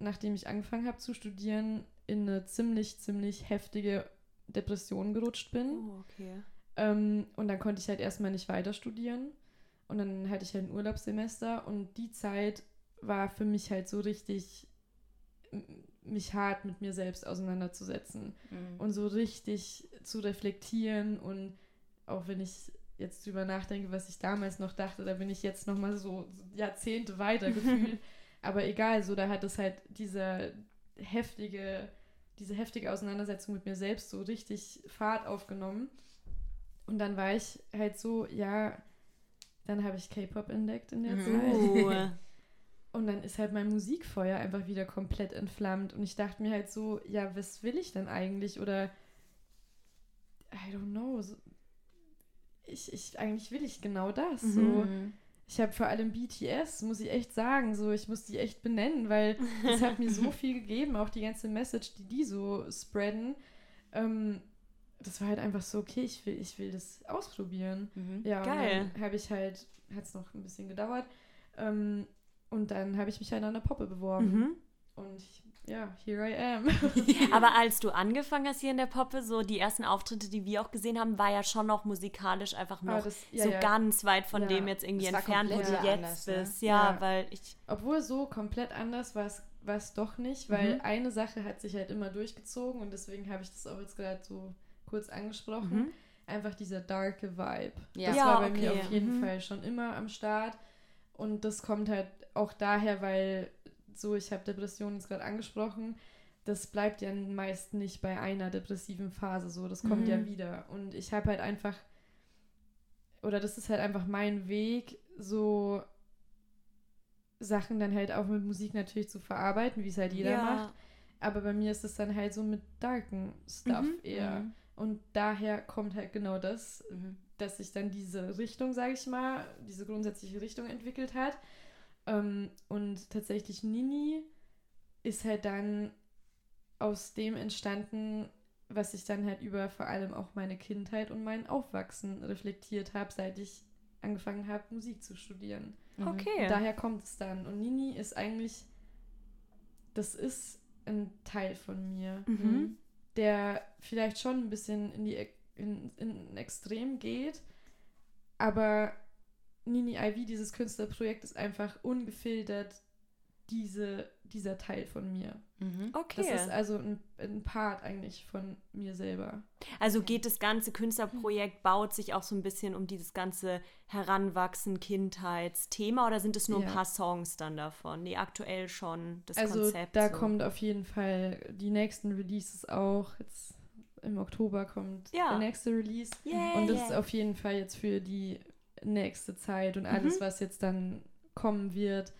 nachdem ich angefangen habe zu studieren, in eine ziemlich, ziemlich heftige Depression gerutscht bin. Oh, okay. Ähm, und dann konnte ich halt erstmal nicht weiter studieren. Und dann hatte ich halt ein Urlaubssemester und die Zeit war für mich halt so richtig, mich hart mit mir selbst auseinanderzusetzen Mhm. und so richtig zu reflektieren und auch wenn ich jetzt drüber nachdenke, was ich damals noch dachte, da bin ich jetzt noch mal so Jahrzehnte weiter *laughs* gefühlt. Aber egal, so da hat es halt diese heftige, diese heftige Auseinandersetzung mit mir selbst so richtig Fahrt aufgenommen. Und dann war ich halt so, ja, dann habe ich K-Pop entdeckt in der Mhm. Zeit. Uh, *laughs* Und dann ist halt mein Musikfeuer einfach wieder komplett entflammt. Und ich dachte mir halt so, ja, was will ich denn eigentlich? Oder I don't know. So, ich, ich, eigentlich will ich genau das. So. Ich habe vor allem BTS, muss ich echt sagen, so, ich muss die echt benennen, weil das hat mir so *laughs* viel gegeben, auch die ganze Message, die die so spreaden. Ähm, das war halt einfach so, okay, ich will, ich will das ausprobieren. Mhm. Ja, Geil. habe ich halt, hat es noch ein bisschen gedauert. Ähm, und dann habe ich mich halt an der Poppe beworben. mhm. Und ich, ja, here I am. *laughs* Aber als du *laughs* angefangen hast hier in der Poppe, so die ersten Auftritte, die wir auch gesehen haben, war ja schon noch musikalisch einfach noch Aber das- ja, so ja. ganz weit von Ja. dem jetzt irgendwie entfernt, wo du jetzt anders, ne? bist. Ja, Ja. weil ich. Obwohl so komplett anders war es war es doch nicht, weil Mhm. eine Sache hat sich halt immer durchgezogen und deswegen habe ich das auch jetzt gerade so kurz angesprochen. Mhm. Einfach dieser darke Vibe. Ja. Das Ja, war bei mir okay. auf jeden Mhm. Fall schon immer am Start. Und das kommt halt auch daher, weil so, ich habe Depressionen jetzt gerade angesprochen, das bleibt ja meist nicht bei einer depressiven Phase so, das kommt Mhm. ja wieder. Und ich habe halt einfach, oder das ist halt einfach mein Weg, so Sachen dann halt auch mit Musik natürlich zu verarbeiten, wie es halt jeder macht. Aber bei mir ist es dann halt so mit darken Stuff Mhm. eher. Mhm. Und daher kommt halt genau das, Mhm. dass sich dann diese Richtung, sage ich mal, diese grundsätzliche Richtung entwickelt hat. Ähm, und tatsächlich Nini ist halt dann aus dem entstanden, was ich dann halt über vor allem auch meine Kindheit und mein Aufwachsen reflektiert habe, seit ich angefangen habe, Musik zu studieren. Mhm. Okay. Daher kommt es dann. Und Nini ist eigentlich, das ist ein Teil von mir Mhm. der vielleicht schon ein bisschen in die in, in ein Extrem geht, aber Nini Ivy, dieses Künstlerprojekt, ist einfach ungefiltert diese, dieser Teil von mir. Mhm. Okay. Das ist also ein, ein Part eigentlich von mir selber. Also geht das ganze Künstlerprojekt, baut sich auch so ein bisschen um dieses ganze Heranwachsen, Kindheitsthema oder sind es nur Ja. ein paar Songs dann davon? Nee, aktuell schon das also Konzept. da so. kommt auf jeden Fall die nächsten Releases auch. Jetzt im Oktober kommt Ja. der nächste Release. Yay. Und das ist auf jeden Fall jetzt für die nächste Zeit und alles, Mhm. was jetzt dann kommen wird,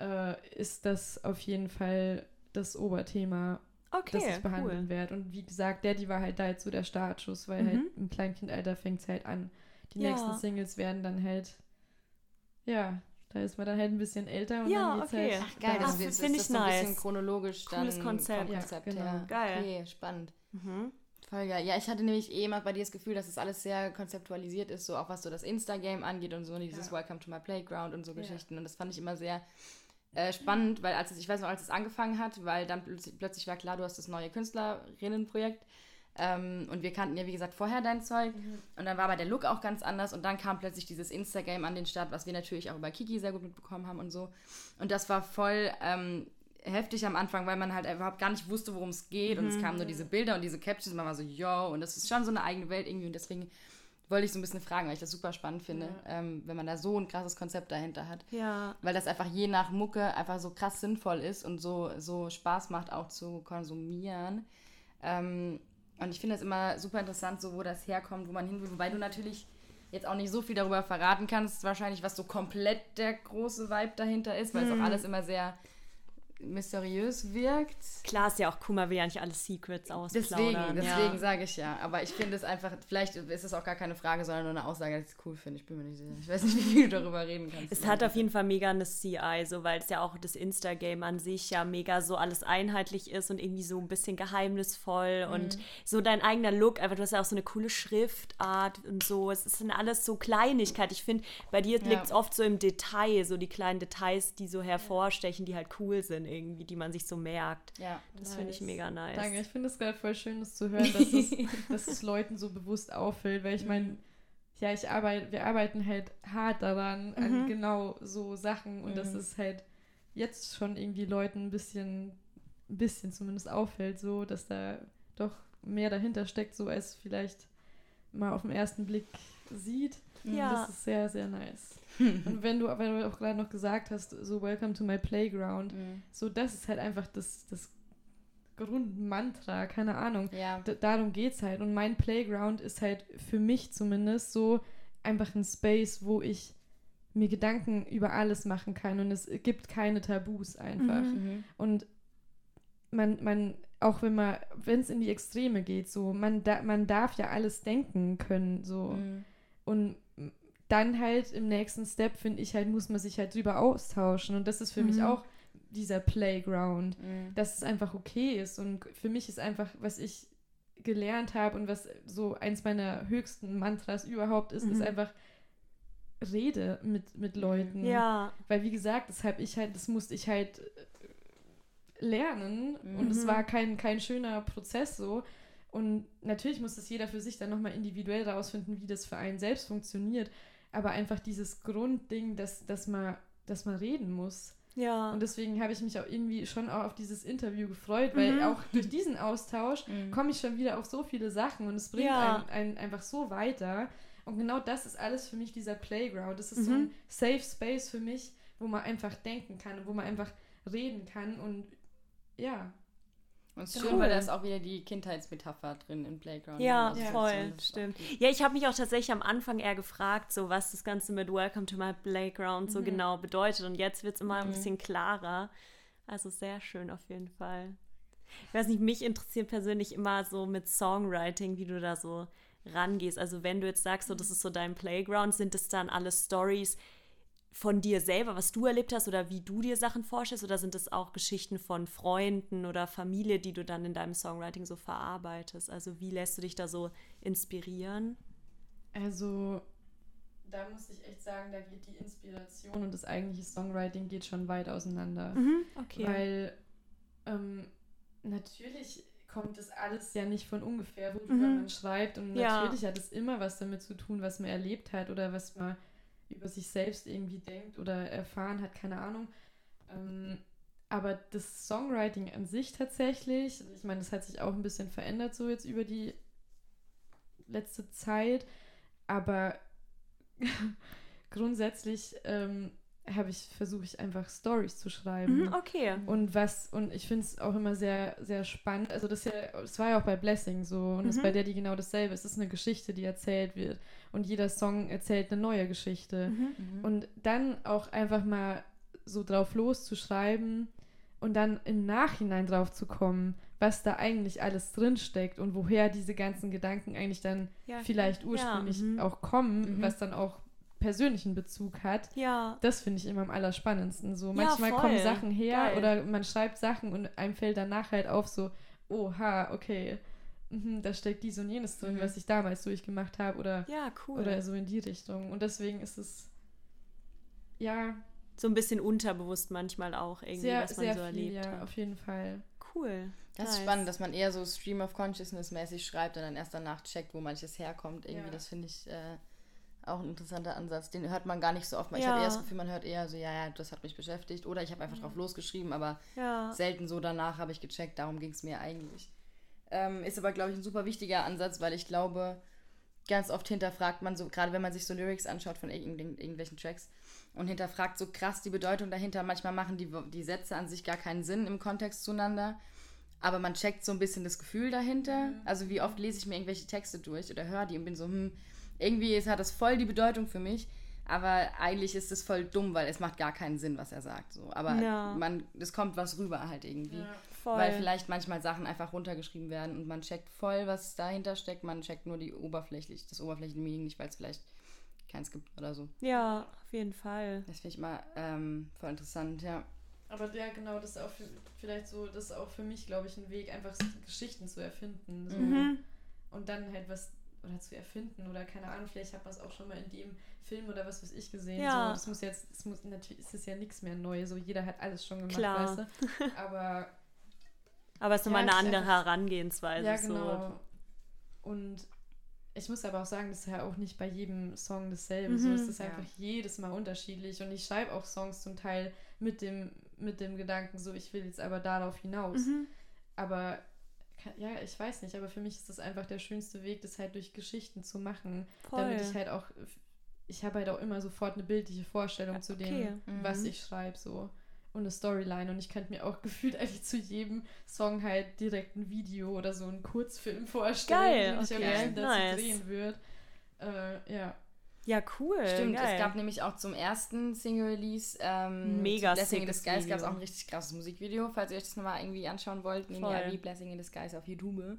äh, ist das auf jeden Fall das Oberthema, das okay, ich behandeln cool. werde. Und wie gesagt, Daddy war halt da jetzt so der Startschuss, weil Mhm. halt im Kleinkindalter fängt es halt an. Die Ja. nächsten Singles werden dann halt, ja, da ist man dann halt ein bisschen älter und Ja, dann geht's okay. halt. Ach, geil, Ach, das, das ist, find ist ich das so ein bisschen nice. chronologisch dann Cooles Konzept. vom Ja, Konzept genau. Geil. Okay, spannend. Mhm. Voll geil. Ja, ich hatte nämlich eh immer bei dir das Gefühl, dass es das alles sehr konzeptualisiert ist, so auch was so das Insta-Game angeht und so, und dieses Ja. Welcome to my Playground und so Ja. Geschichten. Und das fand ich immer sehr äh, spannend, weil als es, ich weiß noch, als es angefangen hat, weil dann plötzlich, plötzlich war klar, du hast das neue Künstlerinnenprojekt. Ähm, und wir kannten ja, wie gesagt, vorher dein Zeug. Und dann war aber der Look auch ganz anders. Und dann kam plötzlich dieses Insta-Game an den Start, was wir natürlich auch über Kiki sehr gut mitbekommen haben und so. Und das war voll ähm, heftig am Anfang, weil man halt überhaupt gar nicht wusste, worum es geht. Und es kamen nur diese Bilder und diese Captions. Man war so, yo. Und das ist schon so eine eigene Welt irgendwie. Und deswegen wollte ich so ein bisschen fragen, weil ich das super spannend finde, ähm, wenn man da so ein krasses Konzept dahinter hat. Ja. Weil das einfach je nach Mucke einfach so krass sinnvoll ist und so, so Spaß macht auch zu konsumieren. Ähm, und ich finde es immer super interessant, so wo das herkommt, wo man hin will. Wobei du natürlich jetzt auch nicht so viel darüber verraten kannst, wahrscheinlich, was so komplett der große Vibe dahinter ist, weil es auch alles immer sehr mysteriös wirkt. Klar ist ja auch man will ja nicht alle Secrets ausplaudern. Deswegen, ja. deswegen sage ich ja. Aber ich finde es einfach, vielleicht ist es auch gar keine Frage, sondern nur eine Aussage, dass ich es cool finde. Ich bin mir nicht sicher. Ich weiß nicht, wie viel du darüber reden kannst. Es hat auf jeden Fall mega eine CI, so weil es ja auch das Insta-Game an sich ja mega so alles einheitlich ist und irgendwie so ein bisschen geheimnisvoll Mhm. und so dein eigener Look. Einfach, du hast ja auch so eine coole Schriftart und so. Es ist dann alles so Kleinigkeit. Ich finde, bei dir Ja. liegt es oft so im Detail, so die kleinen Details, die so hervorstechen, die halt cool sind irgendwie, die man sich so merkt. Ja. Das finde ich Nice. mega nice. Danke, ich finde es gerade voll schön, das zu hören, dass es, *laughs* dass es Leuten so bewusst auffällt, weil ich meine, ja, ich arbeite, wir arbeiten halt hart daran, an genau so Sachen und dass es halt jetzt schon irgendwie Leuten ein bisschen, ein bisschen zumindest auffällt, so, dass da doch mehr dahinter steckt, so als vielleicht mal auf den ersten Blick sieht. Ja. Das ist sehr, sehr nice. *laughs* und wenn du, wenn du auch gerade noch gesagt hast, so Welcome to my playground, Mhm. so das ist halt einfach das, das Grundmantra, keine Ahnung. Ja. Darum geht's halt. Und mein Playground ist halt für mich zumindest so einfach ein Space, wo ich mir Gedanken über alles machen kann und es gibt keine Tabus einfach. Mhm. Und man, man, auch wenn man, wenn es in die Extreme geht, so, man, da, man darf ja alles denken können, so. Mhm. Und dann halt im nächsten Step, finde ich halt, muss man sich halt drüber austauschen. Und das ist für mich Mhm. auch dieser Playground Mhm. dass es einfach okay ist. Und für mich ist einfach, was ich gelernt habe und was so eins meiner höchsten Mantras überhaupt ist, ist Mhm. einfach Rede mit, mit Leuten. Ja, Weil wie gesagt, das habe ich halt, das musste ich halt äh, lernen und es Mhm. war kein, kein schöner Prozess so. Und natürlich muss das jeder für sich dann nochmal individuell rausfinden, wie das für einen selbst funktioniert. Aber einfach dieses Grundding, dass, dass, man, dass man reden muss. ja. Und deswegen habe ich mich auch irgendwie schon auch auf dieses Interview gefreut, weil Mhm. auch durch diesen Austausch Mhm. komme ich schon wieder auf so viele Sachen und es bringt Ja. einen, einen einfach so weiter. Und genau das ist alles für mich dieser Playground. Das ist so Mhm. ein Safe Space für mich, wo man einfach denken kann und wo man einfach reden kann und ja. Und es ist Cool. schön, weil da ist auch wieder die Kindheitsmetapher drin im Playground. Ja, Also Ja. voll, ist stimmt. Ja, ich habe mich auch tatsächlich am Anfang eher gefragt, so was das Ganze mit Welcome to my Playground so Mhm. genau bedeutet. Und jetzt wird es immer ein Mhm. bisschen klarer. Also sehr schön auf jeden Fall. Ich weiß nicht, mich interessiert persönlich immer so mit Songwriting, wie du da so rangehst. Also wenn du jetzt sagst, so das ist so dein Playground, sind es dann alle Stories von dir selber, was du erlebt hast oder wie du dir Sachen vorstellst oder sind es auch Geschichten von Freunden oder Familie, die du dann in deinem Songwriting so verarbeitest? Also wie lässt du dich da so inspirieren? Also da muss ich echt sagen, da geht die Inspiration und das eigentliche Songwriting geht schon weit auseinander. Mhm, okay. Weil ähm, natürlich kommt das alles ja nicht von ungefähr, worüber Mhm. man schreibt. Und Ja. natürlich hat es immer was damit zu tun, was man erlebt hat oder was man über sich selbst irgendwie denkt oder erfahren hat, keine Ahnung. Ähm, aber das Songwriting an sich tatsächlich, ich meine, das hat sich auch ein bisschen verändert so jetzt über die letzte Zeit, aber *laughs* grundsätzlich ähm, habe ich versuche ich einfach Stories zu schreiben. Mhm, okay. Und was, und ich finde es auch immer sehr, sehr spannend. Also das, ja, das war ja auch bei Blessing so und das ist Mhm. bei der die genau dasselbe. Es ist eine Geschichte, die erzählt wird. Und jeder Song erzählt eine neue Geschichte. Mhm. Mhm. Und dann auch einfach mal so drauf loszuschreiben und dann im Nachhinein drauf zu kommen, was da eigentlich alles drinsteckt und woher diese ganzen Gedanken eigentlich dann Ja, vielleicht ja, ursprünglich mhm. auch kommen, Mhm. was dann auch persönlichen Bezug hat. Ja. Das finde ich immer am allerspannendsten. So Ja, manchmal kommen Sachen her Geil. oder man schreibt Sachen und einem fällt danach halt auf so, oha, okay, mhm, da steckt dies und jenes drin, Mhm. was ich damals durchgemacht habe oder, Ja, cool. oder so in die Richtung. Und deswegen ist es ja so ein bisschen unterbewusst manchmal auch irgendwie, sehr, was man sehr so viel, erlebt ja, hat. auf jeden Fall. Cool. Das ist Nice. spannend, dass man eher so Stream of Consciousness mäßig schreibt und dann erst danach checkt, wo manches herkommt. Irgendwie, Ja. das finde ich äh, auch ein interessanter Ansatz. Den hört man gar nicht so oft. Ich Ja. habe eher das Gefühl, man hört eher so, ja, ja, das hat mich beschäftigt. Oder ich habe einfach drauf losgeschrieben, aber Ja. selten so danach habe ich gecheckt, darum ging es mir eigentlich. Ähm, ist aber, glaube ich, ein super wichtiger Ansatz, weil ich glaube, ganz oft hinterfragt man so, gerade wenn man sich so Lyrics anschaut von irgendw irgendwelchen Tracks und hinterfragt so krass die Bedeutung dahinter. Manchmal machen die, die Sätze an sich gar keinen Sinn im Kontext zueinander. Aber man checkt so ein bisschen das Gefühl dahinter. Also wie oft lese ich mir irgendwelche Texte durch oder höre die und bin so, hm, irgendwie ist, hat das voll die Bedeutung für mich. Aber eigentlich ist es voll dumm, weil es macht gar keinen Sinn, was er sagt. So. Aber Ja. man, es kommt was rüber halt irgendwie. Voll. Weil vielleicht manchmal Sachen einfach runtergeschrieben werden und man checkt voll, was dahinter steckt. Man checkt nur die oberflächlich, das oberflächliche Meaning nicht, weil es vielleicht keins gibt oder so. ja, auf jeden Fall. Das finde ich mal ähm, voll interessant, ja. Aber ja, genau, das ist auch für, vielleicht so, das ist auch für mich, glaube ich, ein Weg, einfach Geschichten zu erfinden. So. Mhm. Und dann halt was oder zu erfinden oder keine Ahnung, vielleicht hat man es auch schon mal in dem Film oder was weiß ich gesehen. Ja. So, das muss jetzt, das muss, natürlich ist es ja nichts mehr neu, so jeder hat alles schon gemacht, Klar. weißt du? *laughs* Aber Aber es ist Ja, nochmal eine es ist andere einfach- Herangehensweise. ja, So. genau. Und ich muss aber auch sagen, das ist ja auch nicht bei jedem Song dasselbe. So Mhm. es ist Ja. einfach jedes Mal unterschiedlich. Und ich schreibe auch Songs zum Teil mit dem, mit dem Gedanken, so ich will jetzt aber darauf hinaus. Mhm. Aber ja, ich weiß nicht, aber für mich ist das einfach der schönste Weg, das halt durch Geschichten zu machen. Voll. Damit ich halt auch, ich habe halt auch immer sofort eine bildliche Vorstellung zu dem, okay. was Mhm. ich schreibe, so. Und eine Storyline. Und ich könnte mir auch *laughs* gefühlt eigentlich zu jedem Song halt direkt ein Video oder so einen Kurzfilm vorstellen, Geil, den ich am okay, liebsten dazu nice. drehen würde. Äh, ja. Ja, cool. Stimmt, geil. es gab nämlich auch zum ersten Single-Release ähm, Mega Blessing in Disguise gab es auch ein richtig krasses Musikvideo, falls ihr euch das nochmal irgendwie anschauen wollt. Nehmt Voll. ihr wie Blessing in Disguise auf YouTube.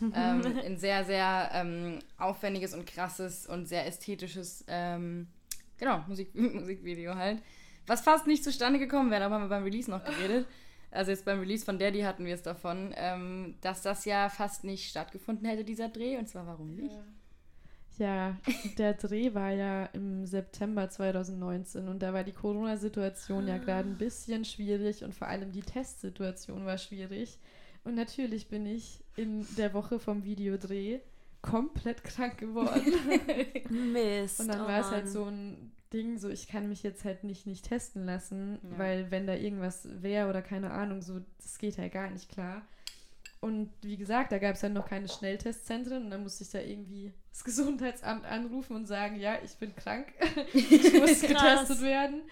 ähm, *laughs* ein sehr, sehr ähm, aufwendiges und krasses und sehr ästhetisches ähm, genau, Musik *laughs* Musikvideo halt. Was fast nicht zustande gekommen wäre, aber haben wir beim Release noch geredet. Also jetzt beim Release von Daddy hatten wir es davon, ähm, dass das ja fast nicht stattgefunden hätte, dieser Dreh. Und zwar warum nicht? Ja, der Dreh war ja im September 2019 und da war die Corona-Situation ja gerade ein bisschen schwierig und vor allem die Testsituation war schwierig. Und natürlich bin ich in der Woche vom Videodreh komplett krank geworden. *laughs* Mist. Und dann oh war es halt Mann. so ein Ding, so ich kann mich jetzt halt nicht, nicht testen lassen, Ja. weil wenn da irgendwas wäre oder keine Ahnung, so, das geht halt gar nicht klar. Und wie gesagt, da gab es halt noch keine Schnelltestzentren und dann musste ich da irgendwie das *laughs* Gesundheitsamt anrufen und sagen, ja, ich bin krank, *laughs* ich muss *laughs* getestet werden.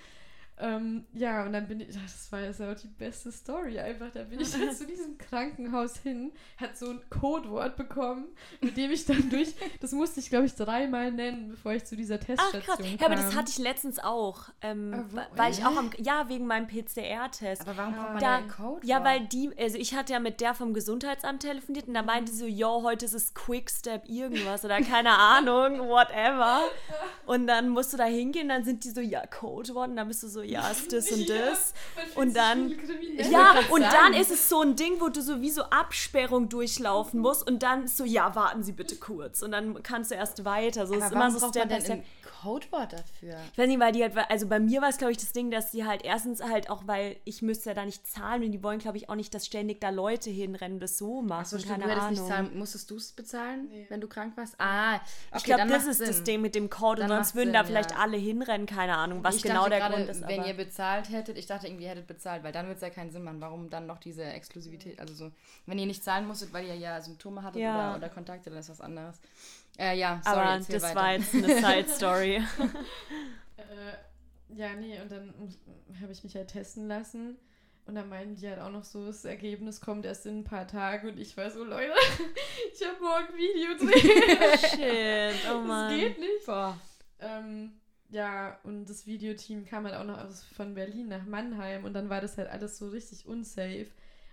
Ähm, ja, und dann bin ich, das war jetzt auch die beste Story einfach. Da bin ich dann *laughs* zu diesem Krankenhaus hin, hat so ein Codewort bekommen, mit dem ich dann durch, das musste ich glaube ich dreimal nennen, bevor ich zu dieser Ach Teststation krass. kam. Ja, aber das hatte ich letztens auch. Ähm, Ah, wo- weil ich auch am. Ja, wegen meinem PCR-Test. Aber warum braucht man Da- da einen Code? Ja, weil die, also ich hatte ja mit der vom Gesundheitsamt telefoniert und da meinte sie so, yo, heute ist es Quickstep irgendwas oder keine Ahnung, whatever. *laughs* Und dann musst du da hingehen, dann sind die so, ja, Code worden, dann bist du so, ja, ist das und *laughs* das. Und dann-. Ja, und dann ist es so ein Ding, wo du so wie so Absperrung durchlaufen musst und dann so, ja, warten Sie bitte kurz. Und dann kannst du erst weiter. So Aber ist warum immer so braucht Step man denn ein Codewort dafür? Ich weiß nicht, weil die halt, also bei mir war es, glaube ich, das Ding, dass die halt erstens halt auch, weil ich müsste ja da nicht zahlen und die wollen, glaube ich, auch nicht, dass ständig da Leute hinrennen und das so machen. Achso, stimmt, keine du Ahnung. nicht zahlen. Musstest du es bezahlen, Nee. wenn du krank warst? Ah, okay, ich glaube, das ist das Sinn. Ding mit dem Code und Dann sonst würden da Sinn, vielleicht ja. alle hinrennen, keine Ahnung, was ich genau der Grund ist. wenn aber ihr bezahlt hättet, ich dachte irgendwie, ihr hättet bezahlt, weil dann würde es ja keinen Sinn machen. Warum dann noch diese Exklusivität? Also so, wenn ihr nicht zahlen musstet, weil ihr ja Symptome hattet Ja. oder, oder Kontakte, dann ist was anderes. Äh, ja, sorry, aber das weiter. war jetzt eine *laughs* Side-Story. Äh, ja, nee, und dann habe ich mich halt testen lassen. Und dann meinten die halt auch noch so, das Ergebnis kommt erst in ein paar Tagen. Und ich war so, Leute, *laughs* ich habe morgen Videodreh. *laughs* Shit, oh das Mann. geht nicht. Boah. Ähm, ja, und das Videoteam kam halt auch noch aus, von Berlin nach Mannheim. Und dann war das halt alles so richtig unsafe.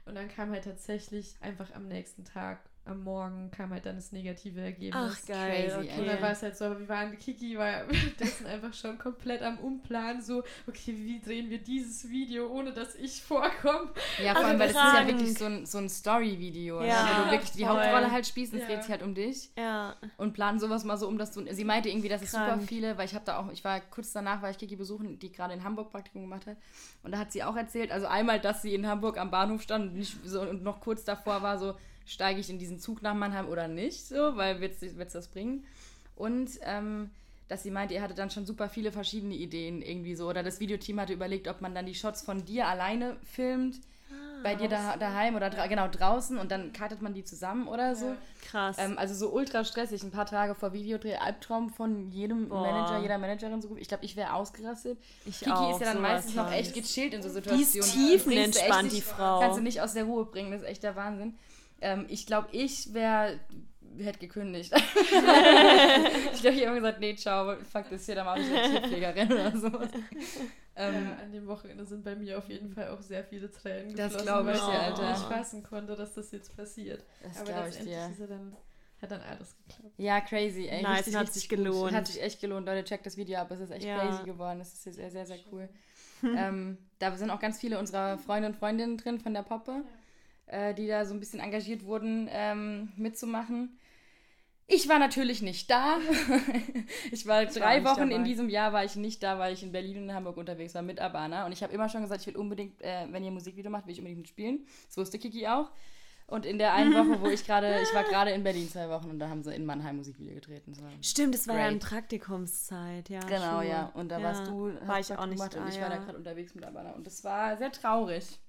Und dann kam halt tatsächlich einfach am nächsten Tag, am Morgen, kam halt dann das negative Ergebnis. Ach, geil, Crazy, okay. Und dann war es halt so, aber wir waren, Kiki war *laughs* währenddessen einfach schon komplett am Umplanen, so, okay, wie drehen wir dieses Video, ohne dass ich vorkomme? Ja, Ach, vor allem, weil das ist ja wirklich so ein, so ein Story-Video. ne? Ja, Wo du wirklich die voll. Hauptrolle halt spielst und es Ja. dreht sich halt um dich. Ja, Und planen sowas mal so um, dass du. Sie meinte irgendwie, dass es super viele, weil ich habe da auch, ich war kurz danach, war ich Kiki besuchen, die gerade in Hamburg Praktikum gemacht hat. Und da hat sie auch erzählt, also einmal, dass sie in Hamburg am Bahnhof stand und, nicht so, und noch kurz davor war, so, steige ich in diesen Zug nach Mannheim oder nicht, so, weil wird es das bringen. Und ähm, dass sie meinte, ihr hattet dann schon super viele verschiedene Ideen irgendwie so. Oder das Videoteam hatte überlegt, ob man dann die Shots von dir alleine filmt, bei dir da, daheim oder dra genau draußen und dann cuttet man die zusammen oder so. Ja. krass. Ähm, also so ultra stressig, ein paar Tage vor Videodreh, Albtraum von jedem Boah. Manager, jeder Managerin so gut. Ich glaube, ich wäre ausgerastet. Ich Kiki auch, ist ja dann meistens noch echt gechillt in so Die Situationen. ist du echt tiefenentspannt, die Frau. Kannst du nicht aus der Ruhe bringen, das ist echt der Wahnsinn. Ähm, ich glaube, ich wäre hätte gekündigt. *laughs* ich glaube, ich habe gesagt, nee, ciao, fuck das hier, dann mache ich eine Tierpflegerin oder so. Ähm, ja, an dem Wochenende sind bei mir auf jeden Fall auch sehr viele Tränen Das geflossen, glaub weil ich dir, ich Alter. nicht fassen konnte, dass das jetzt passiert. das Aber glaube ich dir. ist dann, hat dann alles geklappt. Ja, crazy, ey. Nice, richtig, hat sich gelohnt. Hat sich echt gelohnt. Leute, checkt das Video ab. Es ist echt Ja. crazy geworden. Es ist sehr, sehr, sehr *laughs* cool. ähm, da sind auch ganz viele unserer Freunde und Freundinnen drin von der Poppe, äh, die da so ein bisschen engagiert wurden, ähm, mitzumachen. Ich war natürlich nicht da. *laughs* ich war Ich war drei nicht Wochen in dabei. diesem Jahr war ich nicht da, weil ich in Berlin und in Hamburg unterwegs war mit Abana. Und ich habe immer schon gesagt, ich will unbedingt, äh, wenn ihr Musikvideo macht, will ich unbedingt mitspielen. Das wusste Kiki auch. Und in der einen Woche, wo ich gerade, ich war gerade in Berlin zwei Wochen und da haben sie in Mannheim Musikvideo gedreht. Das war Stimmt, es war ja in Great. Praktikumszeit, ja. Genau, schon. ja. Und da Ja, warst du, war ich auch nicht da, und ich war ja. da gerade unterwegs mit Abana. Und das war sehr traurig.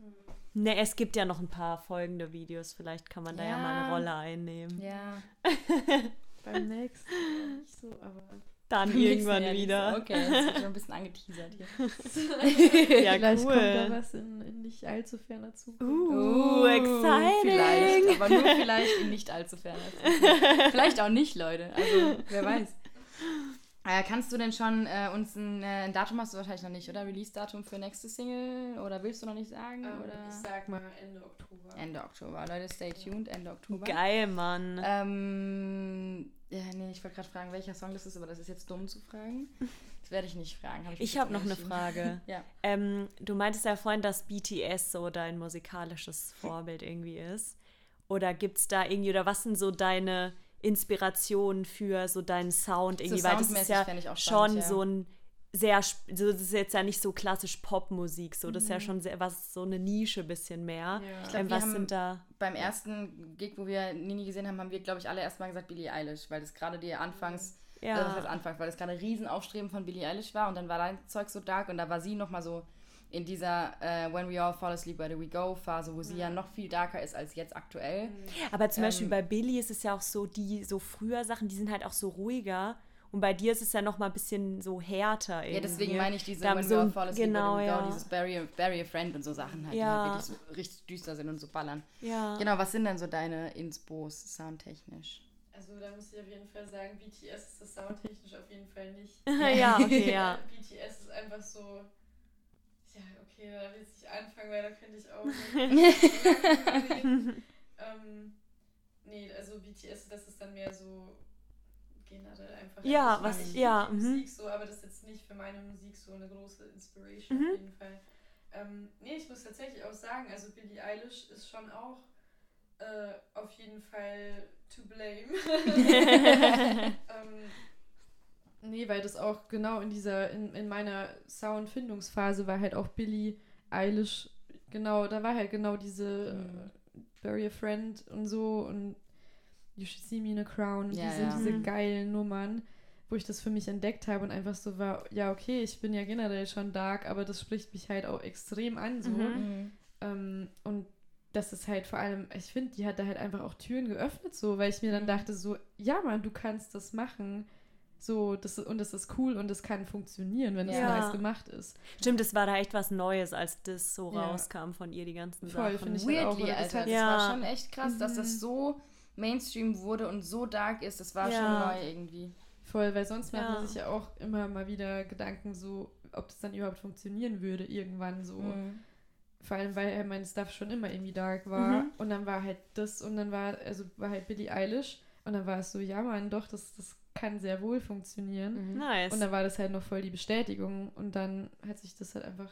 Ne, es gibt ja noch ein paar folgende Videos, vielleicht kann man da ja, Ja. mal eine Rolle einnehmen. Ja. *laughs* Beim nächsten nicht so, aber Dann irgendwann Jahr wieder. so. Okay, das ist schon ein bisschen angeteasert hier. *laughs* Ja, vielleicht kommt da cool. was in, in nicht allzu ferner Zukunft. Uh, exciting. Vielleicht, aber nur vielleicht in nicht allzu ferner Zukunft. Vielleicht auch nicht, Leute. Also, wer weiß. *laughs* Äh, kannst du denn schon äh, uns ein, äh, ein Datum hast du wahrscheinlich noch nicht, oder? Release-Datum für nächste Single? Oder willst du noch nicht sagen? Ähm, oder? ich sag mal Ende Oktober. Ende Oktober. Leute, stay tuned. Ende Oktober. Geil, Mann. Ähm, ja, nee, ich wollte gerade fragen, welcher Song das ist, aber das ist jetzt dumm zu fragen. *laughs* Das werde ich nicht fragen. Hab ich Ich habe noch eine. Frage. *laughs* Ja. Ähm, du meintest ja vorhin, dass BTS so dein musikalisches Vorbild irgendwie ist. Oder gibt es da irgendwie, oder was sind so deine Inspirationen für so deinen Sound irgendwie? Weil das ist soundmäßig ja auch schon spannend, ja. so ein sehr, so, das ist jetzt ja nicht so klassisch Popmusik, so das ist ja schon sehr, was so eine Nische bisschen mehr. Ja. Ich Mhm. glaub, ähm, was sind da? Beim ersten Gig, wo wir Nini gesehen haben, haben wir, glaube ich, alle erstmal gesagt Billie Eilish, weil das gerade die Anfangs, Ja. also das heißt Anfangs, weil das gerade ein Riesenaufstreben von Billie Eilish war und dann war dein Zeug so dark und da war sie nochmal so in dieser äh, When We All Fall Asleep, Where Do We Go Phase, wo sie ja noch viel darker ist als jetzt aktuell. Aber zum Beispiel Ähm, bei Billy ist es ja auch so, die so früher Sachen, die sind halt auch so ruhiger. Und bei dir ist es ja noch mal ein bisschen so härter irgendwie. Ja, deswegen meine ich diese Da When so We All Fall Asleep, genau, Where Do We Go, ja. dieses Bury, Bury a Friend und so Sachen halt, Ja. die halt wirklich so richtig düster sind und so ballern. Ja. Genau, was sind denn so deine Inspos soundtechnisch? Also da muss ich auf jeden Fall sagen, BTS ist das soundtechnisch auf jeden Fall nicht. *laughs* ja, okay, ja. *laughs* BTS ist einfach so. Ja, okay, da will ich nicht anfangen, weil da könnte ich auch *laughs* nicht. ähm, nee, also BTS, das ist dann mehr so generell einfach. Ja, ich was- mag ja, mhm. Musik so, aber das ist jetzt nicht für meine Musik so eine große Inspiration Mhm. auf jeden Fall. Ähm, nee, ich muss tatsächlich auch sagen, also Billie Eilish ist schon auch äh, auf jeden Fall to blame. *laughs* *laughs* ähm, nee, weil das auch genau in dieser, in, in meiner Soundfindungsphase war halt auch Billie Eilish, genau, da war halt genau diese Mhm. äh, Bury a Friend und so und You Should See Me in a Crown, Ja, diese, ja. diese Mhm. geilen Nummern, wo ich das für mich entdeckt habe und einfach so war, ja, okay, ich bin ja generell schon dark, aber das spricht mich halt auch extrem an, so. Mhm. Ähm, und das ist halt vor allem, ich finde, die hat da halt einfach auch Türen geöffnet, so, weil ich mir dann Mhm. dachte, so, ja, Mann, du kannst das machen. So, das, und das ist cool und das kann funktionieren, wenn es Ja. nice gemacht ist. Stimmt, es war da echt was Neues, als das so Ja. rauskam von ihr, die ganzen Voll, Sachen. finde ich halt auch, Weirdly, oder das Alter. Das Ja. war schon echt krass, dass das Mhm. so Mainstream wurde und so dark ist. Das war Ja. schon neu irgendwie. Voll, weil sonst macht man sich ja auch immer mal wieder Gedanken, so, ob das dann überhaupt funktionieren würde, irgendwann so. Mhm. Vor allem, weil halt mein Stuff schon immer irgendwie dark war. Mhm. Und dann war halt das und dann war, also war halt Billie Eilish. Und dann war es so, ja, Mann, doch, das, das kann sehr wohl funktionieren. Mhm. Nice. Und dann war das halt noch voll die Bestätigung und dann hat sich das halt einfach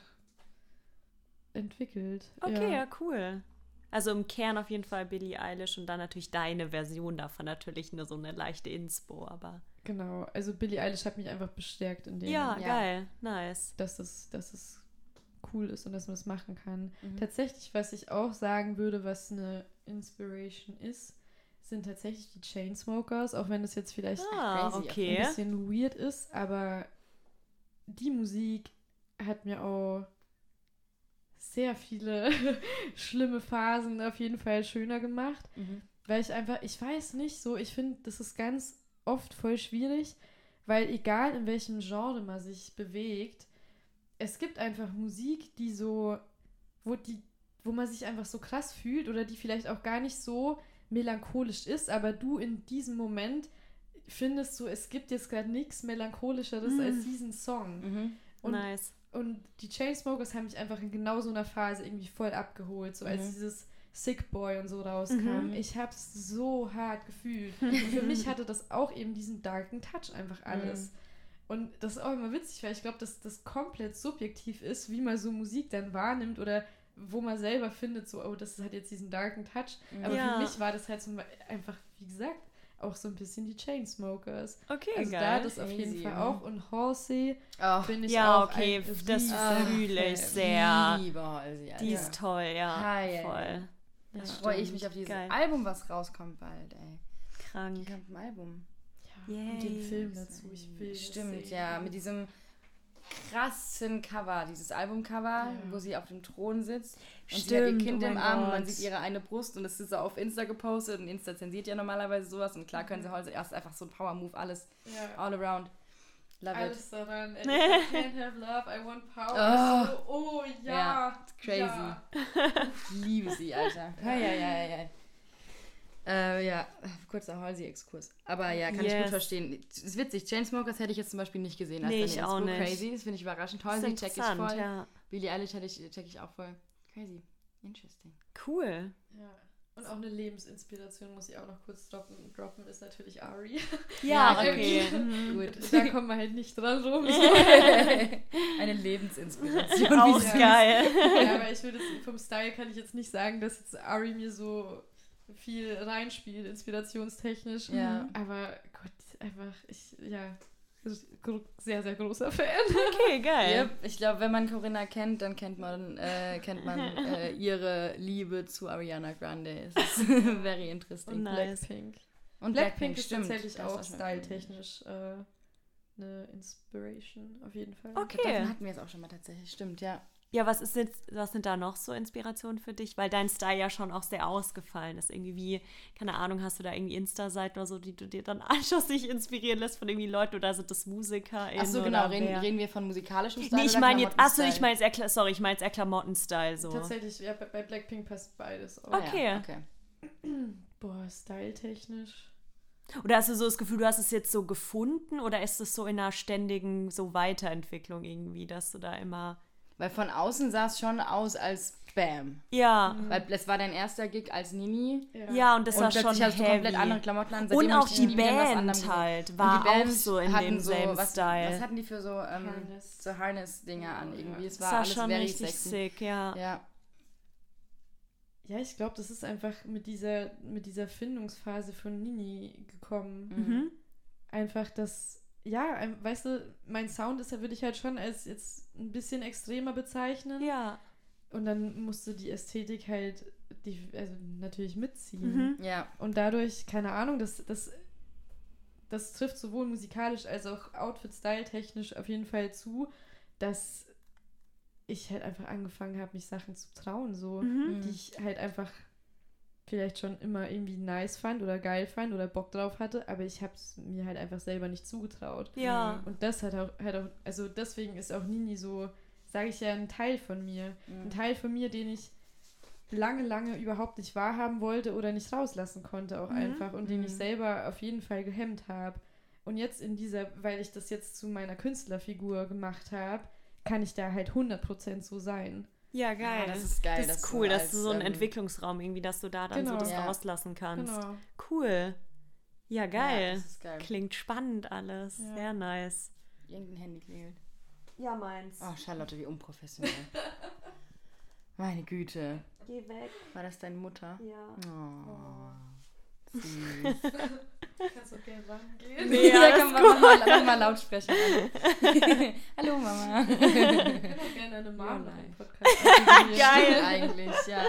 entwickelt. okay, ja. ja, cool. Also im Kern auf jeden Fall Billie Eilish und dann natürlich deine Version davon, natürlich nur so eine leichte Inspo, aber. Genau, also Billie Eilish hat mich einfach bestärkt in dem, Ja, Ja. geil, nice. dass es, dass es cool ist und dass man das machen kann. Mhm. Tatsächlich, was ich auch sagen würde, was eine Inspiration ist, sind tatsächlich die Chainsmokers, auch wenn das jetzt vielleicht Ah, crazy, okay. ein bisschen weird ist, aber die Musik hat mir auch sehr viele *laughs* schlimme Phasen auf jeden Fall schöner gemacht, Mhm. weil ich einfach, ich weiß nicht so, ich finde, das ist ganz oft voll schwierig, weil egal in welchem Genre man sich bewegt, es gibt einfach Musik, die so, wo die, wo man sich einfach so krass fühlt oder die vielleicht auch gar nicht so melancholisch ist, aber du in diesem Moment findest du, es gibt jetzt gerade nichts melancholischeres Mhm. als diesen Song. Mhm. Und, nice. und die Chainsmokers haben mich einfach in genau so einer Phase irgendwie voll abgeholt, so als Mhm. dieses Sick Boy und so rauskam. Mhm. Ich hab's so hart gefühlt. *laughs* Und für mich hatte das auch eben diesen darken Touch einfach alles. Und das ist auch immer witzig, weil ich glaube, dass das komplett subjektiv ist, wie man so Musik dann wahrnimmt oder wo man selber findet, so, oh, das hat jetzt diesen darken Touch. Aber Ja. für mich war das halt so einfach, wie gesagt, auch so ein bisschen die Chainsmokers. Okay, Also da geil. das auf jeden Fall ja. auch. Und Halsey bin ich ja, auch okay, ein das fühle ich sehr. liebe Halsey. Die ist toll, ja. Hi, voll. Da Das freue ich mich auf dieses Geil. Album, was rauskommt bald, ey. Krank. Die kommt ein Album. Ja, und den Yay. Film dazu, ich will Stimmt, ja, mit diesem krassen Cover, dieses Albumcover, Ja. wo sie auf dem Thron sitzt und sie hat ihr Stimmt, Kind oh im Arm und man sieht ihre eine Brust und das ist so auf Insta gepostet und Insta zensiert ja normalerweise sowas und klar können sie heute erst einfach so ein Power-Move, alles Ja. all around. Love it. Alles daran. If I can't have love, I want power. *laughs* So, oh ja. Ja, crazy. Ja. Ich liebe sie, Alter. Ja, ja, ja, ja, ja. Äh, ja, kurzer Halsey-Exkurs. Aber ja, kann ich Yes. gut verstehen. Es ist witzig, Chainsmokers hätte ich jetzt zum Beispiel nicht gesehen. als Nee, ich auch nicht. Crazy, das finde ich überraschend. Halsey check ich voll. ja. Billie Eilish hätte ich, check ich auch voll. Crazy. Interesting. Cool. Ja. Und auch eine Lebensinspiration muss ich auch noch kurz droppen. Droppen ist natürlich Ari. *laughs* Ja, Ja, okay. Mhm. Gut. *laughs* da kommen wir halt nicht dran rum. *laughs* Eine Lebensinspiration. Auch geil. ja, aber ich würde vom Style kann ich jetzt nicht sagen, dass jetzt Ari mir so viel reinspielt, inspirationstechnisch. Ja. Aber Gott, einfach, ich, ja, sehr, sehr großer Fan. Okay, *laughs* geil. Yep. Ich glaube, wenn man Corinna kennt, dann kennt man, äh, kennt man äh, ihre Liebe zu Ariana Grande. Es ist *laughs* very interesting. Oh, nice. Blackpink. Und Blackpink, ist stimmt. tatsächlich auch styletechnisch äh, eine Inspiration, auf jeden Fall. Okay. Davon hatten wir es auch schon mal tatsächlich. Stimmt, ja. Ja, was ist jetzt, was sind da noch so Inspirationen für dich? Weil dein Style ja schon auch sehr ausgefallen ist. Irgendwie wie, keine Ahnung, hast du da irgendwie Insta-Seiten oder so, die du dir dann *laughs* anschaust, dich inspirieren lässt von irgendwie Leuten oder sind das Musiker? Achso, genau. Reden, reden wir von musikalischem Style Nee, ich meine jetzt, achso, ich meine jetzt eher, sorry, ich meine jetzt eher Klamotten-Style so. Tatsächlich, ja, bei Blackpink passt beides auch. Okay. Ja, okay. *clears throat* Boah, styletechnisch. Oder hast du so das Gefühl, du hast es jetzt so gefunden oder ist es so in einer ständigen so Weiterentwicklung irgendwie, dass du da immer. Weil von außen sah es schon aus als Bam. Ja. Weil es war dein erster Gig als Nini. Ja, und das und war schon hast du heavy. komplett andere Klamotten an. Und Seitdem auch die Band halt war auch so in hatten demselben was, Style. Was hatten die für so, ähm, Harness. so Harness-Dinger an irgendwie? Es das war war alles schon very richtig sexy. sick, ja. Ja. Ja, ich glaube, das ist einfach mit dieser, mit dieser Findungsphase von Nini gekommen. Mhm. Einfach das, ja, weißt du, mein Sound ist, würde ich halt schon als jetzt ein bisschen extremer bezeichnen. Ja. Und dann musste die Ästhetik halt, die, also natürlich mitziehen. Mhm. Ja. Und dadurch, keine Ahnung, das, das, das trifft sowohl musikalisch als auch Outfit-Style-technisch auf jeden Fall zu, dass ich halt einfach angefangen habe, mich Sachen zu trauen, so, Mhm. die ich halt einfach vielleicht schon immer irgendwie nice fand oder geil fand oder Bock drauf hatte, aber ich habe es mir halt einfach selber nicht zugetraut. Ja. Und das hat auch, halt auch, also deswegen ist auch Nini so, sage ich ja, ein Teil von mir. Ein Teil von mir, den ich lange, lange überhaupt nicht wahrhaben wollte oder nicht rauslassen konnte auch Mhm. einfach und den ich Mhm. selber auf jeden Fall gehemmt habe. Und jetzt in dieser, weil ich das jetzt zu meiner Künstlerfigur gemacht habe, kann ich da halt 100% so sein. Ja, geil. Ja, das ist geil, Das ist cool, dass als, du so einen ähm, Entwicklungsraum irgendwie, dass du da dann Genau. so das Ja. rauslassen kannst. Genau. Cool. Ja, geil. Ja, geil. Klingt spannend alles. Sehr nice. Irgendein Handy klingelt. Ja, meins. Oh, Charlotte, wie unprofessionell. *laughs* Meine Güte. Geh weg. War das deine Mutter? Ja. Oh. Süß. *laughs* Kannst auch gerne rangehen. Nee, ja, alles komm, mach mal, Lautsprecher an. *laughs* Hallo Mama. Ich kann auch gerne eine Ja, nein. im Podcast. *laughs* Geil. Eigentlich, ja.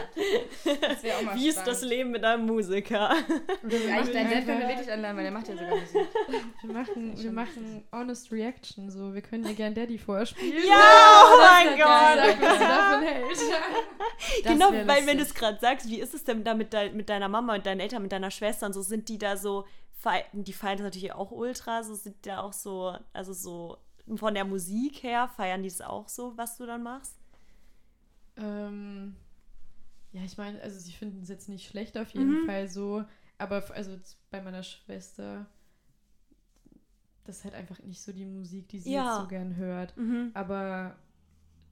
Das wäre auch mal Wie ist das spannend. Leben mit einem Musiker? Eigentlich dein Dad können wir wirklich anladen, weil der macht ja sogar Musik. Wir machen, wir machen Honest Reaction, so. Wir können dir gern Daddy vorspielen. Ja, oh mein wär geil. Gott. Du hältst. Das genau, weil wenn du lustig. es gerade sagst, wie ist es denn da mit, dein, mit deiner Mama und deinen Eltern, mit deiner Schwester und so, sind die da so, die feiern das natürlich auch ultra, so sind da auch so, also so von der Musik her, feiern die es auch so, was du dann machst? Ähm, Ja, ich meine, also sie finden es jetzt nicht schlecht auf jeden Mhm. Fall so, aber also bei meiner Schwester, das ist halt einfach nicht so die Musik, die sie Ja. jetzt so gern hört. Mhm. Aber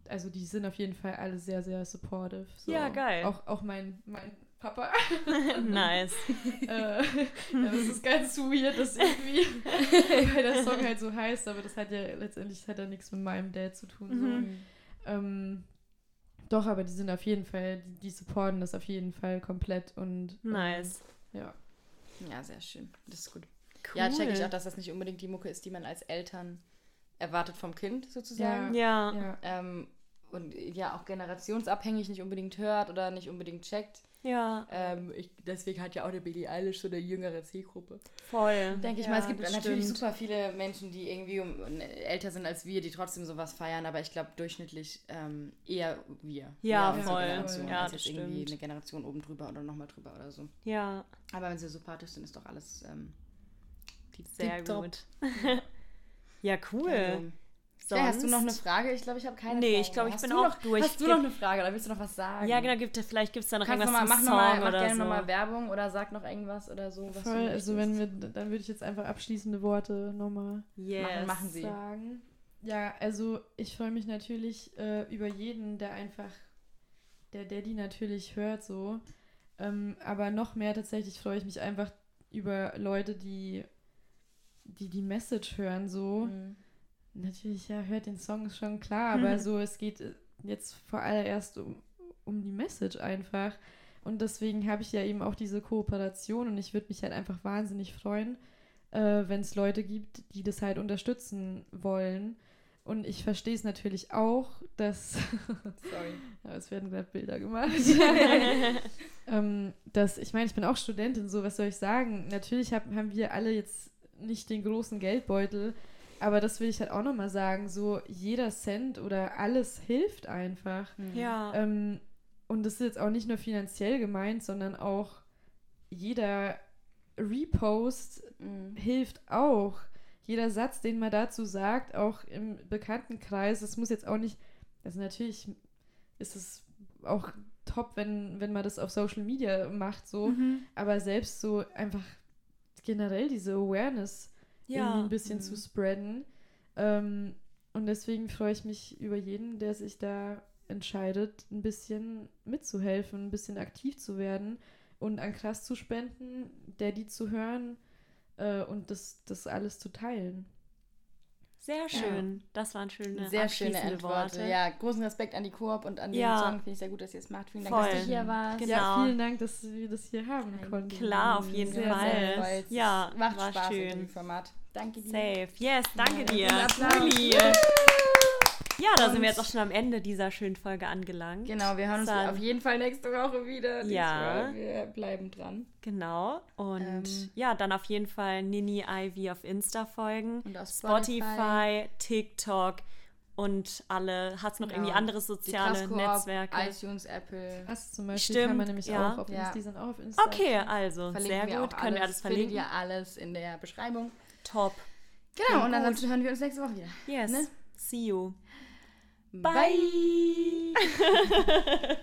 also die sind auf jeden Fall alle sehr, sehr supportive. So. Ja, geil. Auch, auch mein, mein Papa. *laughs* nice. äh, ja, das ist ganz weird, dass irgendwie, *laughs* weil der Song halt so heißt, aber das hat ja letztendlich das hat ja nichts mit meinem Dad zu tun. Mhm. So. Ähm, doch, aber die sind auf jeden Fall, die, die supporten das auf jeden Fall komplett und ähm, Nice. ja. Ja, sehr schön. Das ist gut. Cool. Ja, check ich auch, dass das nicht unbedingt die Mucke ist, die man als Eltern erwartet vom Kind sozusagen. Ja. Ja. Ähm, und ja, auch generationsabhängig nicht unbedingt hört oder nicht unbedingt checkt. Ja, Ähm, ich, deswegen hat ja auch der Billie Eilish so eine jüngere Zielgruppe. voll. Denke ich ja, mal, es gibt natürlich stimmt. super viele Menschen, die irgendwie um, älter sind als wir, die trotzdem sowas feiern, aber ich glaube durchschnittlich ähm, eher wir. Ja, unsere voll. Generation, Ja, als das jetzt irgendwie stimmt. eine Generation oben drüber oder nochmal drüber oder so. Ja, Aber wenn sie sympathisch sind, ist doch alles ähm, sehr gut. *laughs* ja, cool. Sonst? Ja, hast du noch eine Frage? Ich glaube, ich habe keine Nee, Frage ich glaube, ich Hast bin du auch noch, durch. Hast du noch eine Frage oder willst du noch was sagen? Ja, genau, gibt, vielleicht gibt es da noch Kannst noch mal, irgendwas mach zum noch mal, Song mach oder gerne so. nochmal Werbung oder sag noch irgendwas oder so. Was Voll, du also wenn wir, dann würde ich jetzt einfach abschließende Worte nochmal Yes. Machen- machen Sie. sagen. Ja, also ich freue mich natürlich äh, über jeden, der einfach, der Daddy natürlich hört so. Ähm, aber noch mehr tatsächlich freue ich mich einfach über Leute, die die, die Message hören so. Mhm. Natürlich, ja, hört den Song, ist schon klar, aber Mhm. so, es geht äh, jetzt vor allererst um, um die Message einfach. Und deswegen habe ich ja eben auch diese Kooperation und ich würde mich halt einfach wahnsinnig freuen, äh, wenn es Leute gibt, die das halt unterstützen wollen. Und ich verstehe es natürlich auch, dass. *laughs* Sorry. ja, es werden gerade Bilder gemacht. *laughs* *laughs* ähm, dass, ich meine, ich bin auch Studentin, so, was soll ich sagen? Natürlich hab, haben wir alle jetzt nicht den großen Geldbeutel, aber das will ich halt auch nochmal sagen, so jeder Cent oder alles hilft einfach. Ja. Ähm, und das ist jetzt auch nicht nur finanziell gemeint, sondern auch jeder Repost Mhm. hilft auch. Jeder Satz, den man dazu sagt, auch im Bekanntenkreis, das muss jetzt auch nicht, also natürlich ist es auch top, wenn, wenn man das auf Social Media macht, so, Mhm. aber selbst so einfach generell diese Awareness irgendwie Ja. ein bisschen Mhm. zu spreaden. Ähm, und deswegen freue ich mich über jeden, der sich da entscheidet, ein bisschen mitzuhelfen, ein bisschen aktiv zu werden und an Krass zu spenden, Daddy zu hören äh, und das, das alles zu teilen. Sehr schön. Das waren schöne, Sehr schöne Antworten. Worte. Ja, großen Respekt an die Koop und an den Ja. Song. Finde ich sehr gut, dass ihr es macht. Vielen Dank, Voll. dass du hier warst. Genau. Ja, vielen Dank, dass wir das hier haben konnten. Klar, auf jeden Sehr, Fall. sehr. Ja, Macht war Spaß, schön. schön. Format. Danke dir. Safe. Yes, danke dir. Applaus. Uli. Ja, da sind Und- wir jetzt auch schon am Ende dieser schönen Folge angelangt. Genau, wir hören uns Dann- auf jeden Fall nächste Woche wieder. Ja. Diesmal. Wir bleiben dran. Genau. Und Ähm. ja, dann auf jeden Fall Nini Ivy auf Insta folgen. Und auf Spotify, Spotify. TikTok und alle. Hat es noch Genau. irgendwie andere soziale Netzwerke? iTunes, Apple. Das zum Beispiel Stimmt, kann man nämlich ja. auch auf Ja. Insta, die sind auch auf Insta. Okay, also Verlinken sehr gut. auch Können wir alles Findet verlinken? ihr alles in der Beschreibung. Top. Genau, Klingt und ansonsten hören wir uns nächste Woche wieder. Yes. Ne? See you. Bye. *laughs*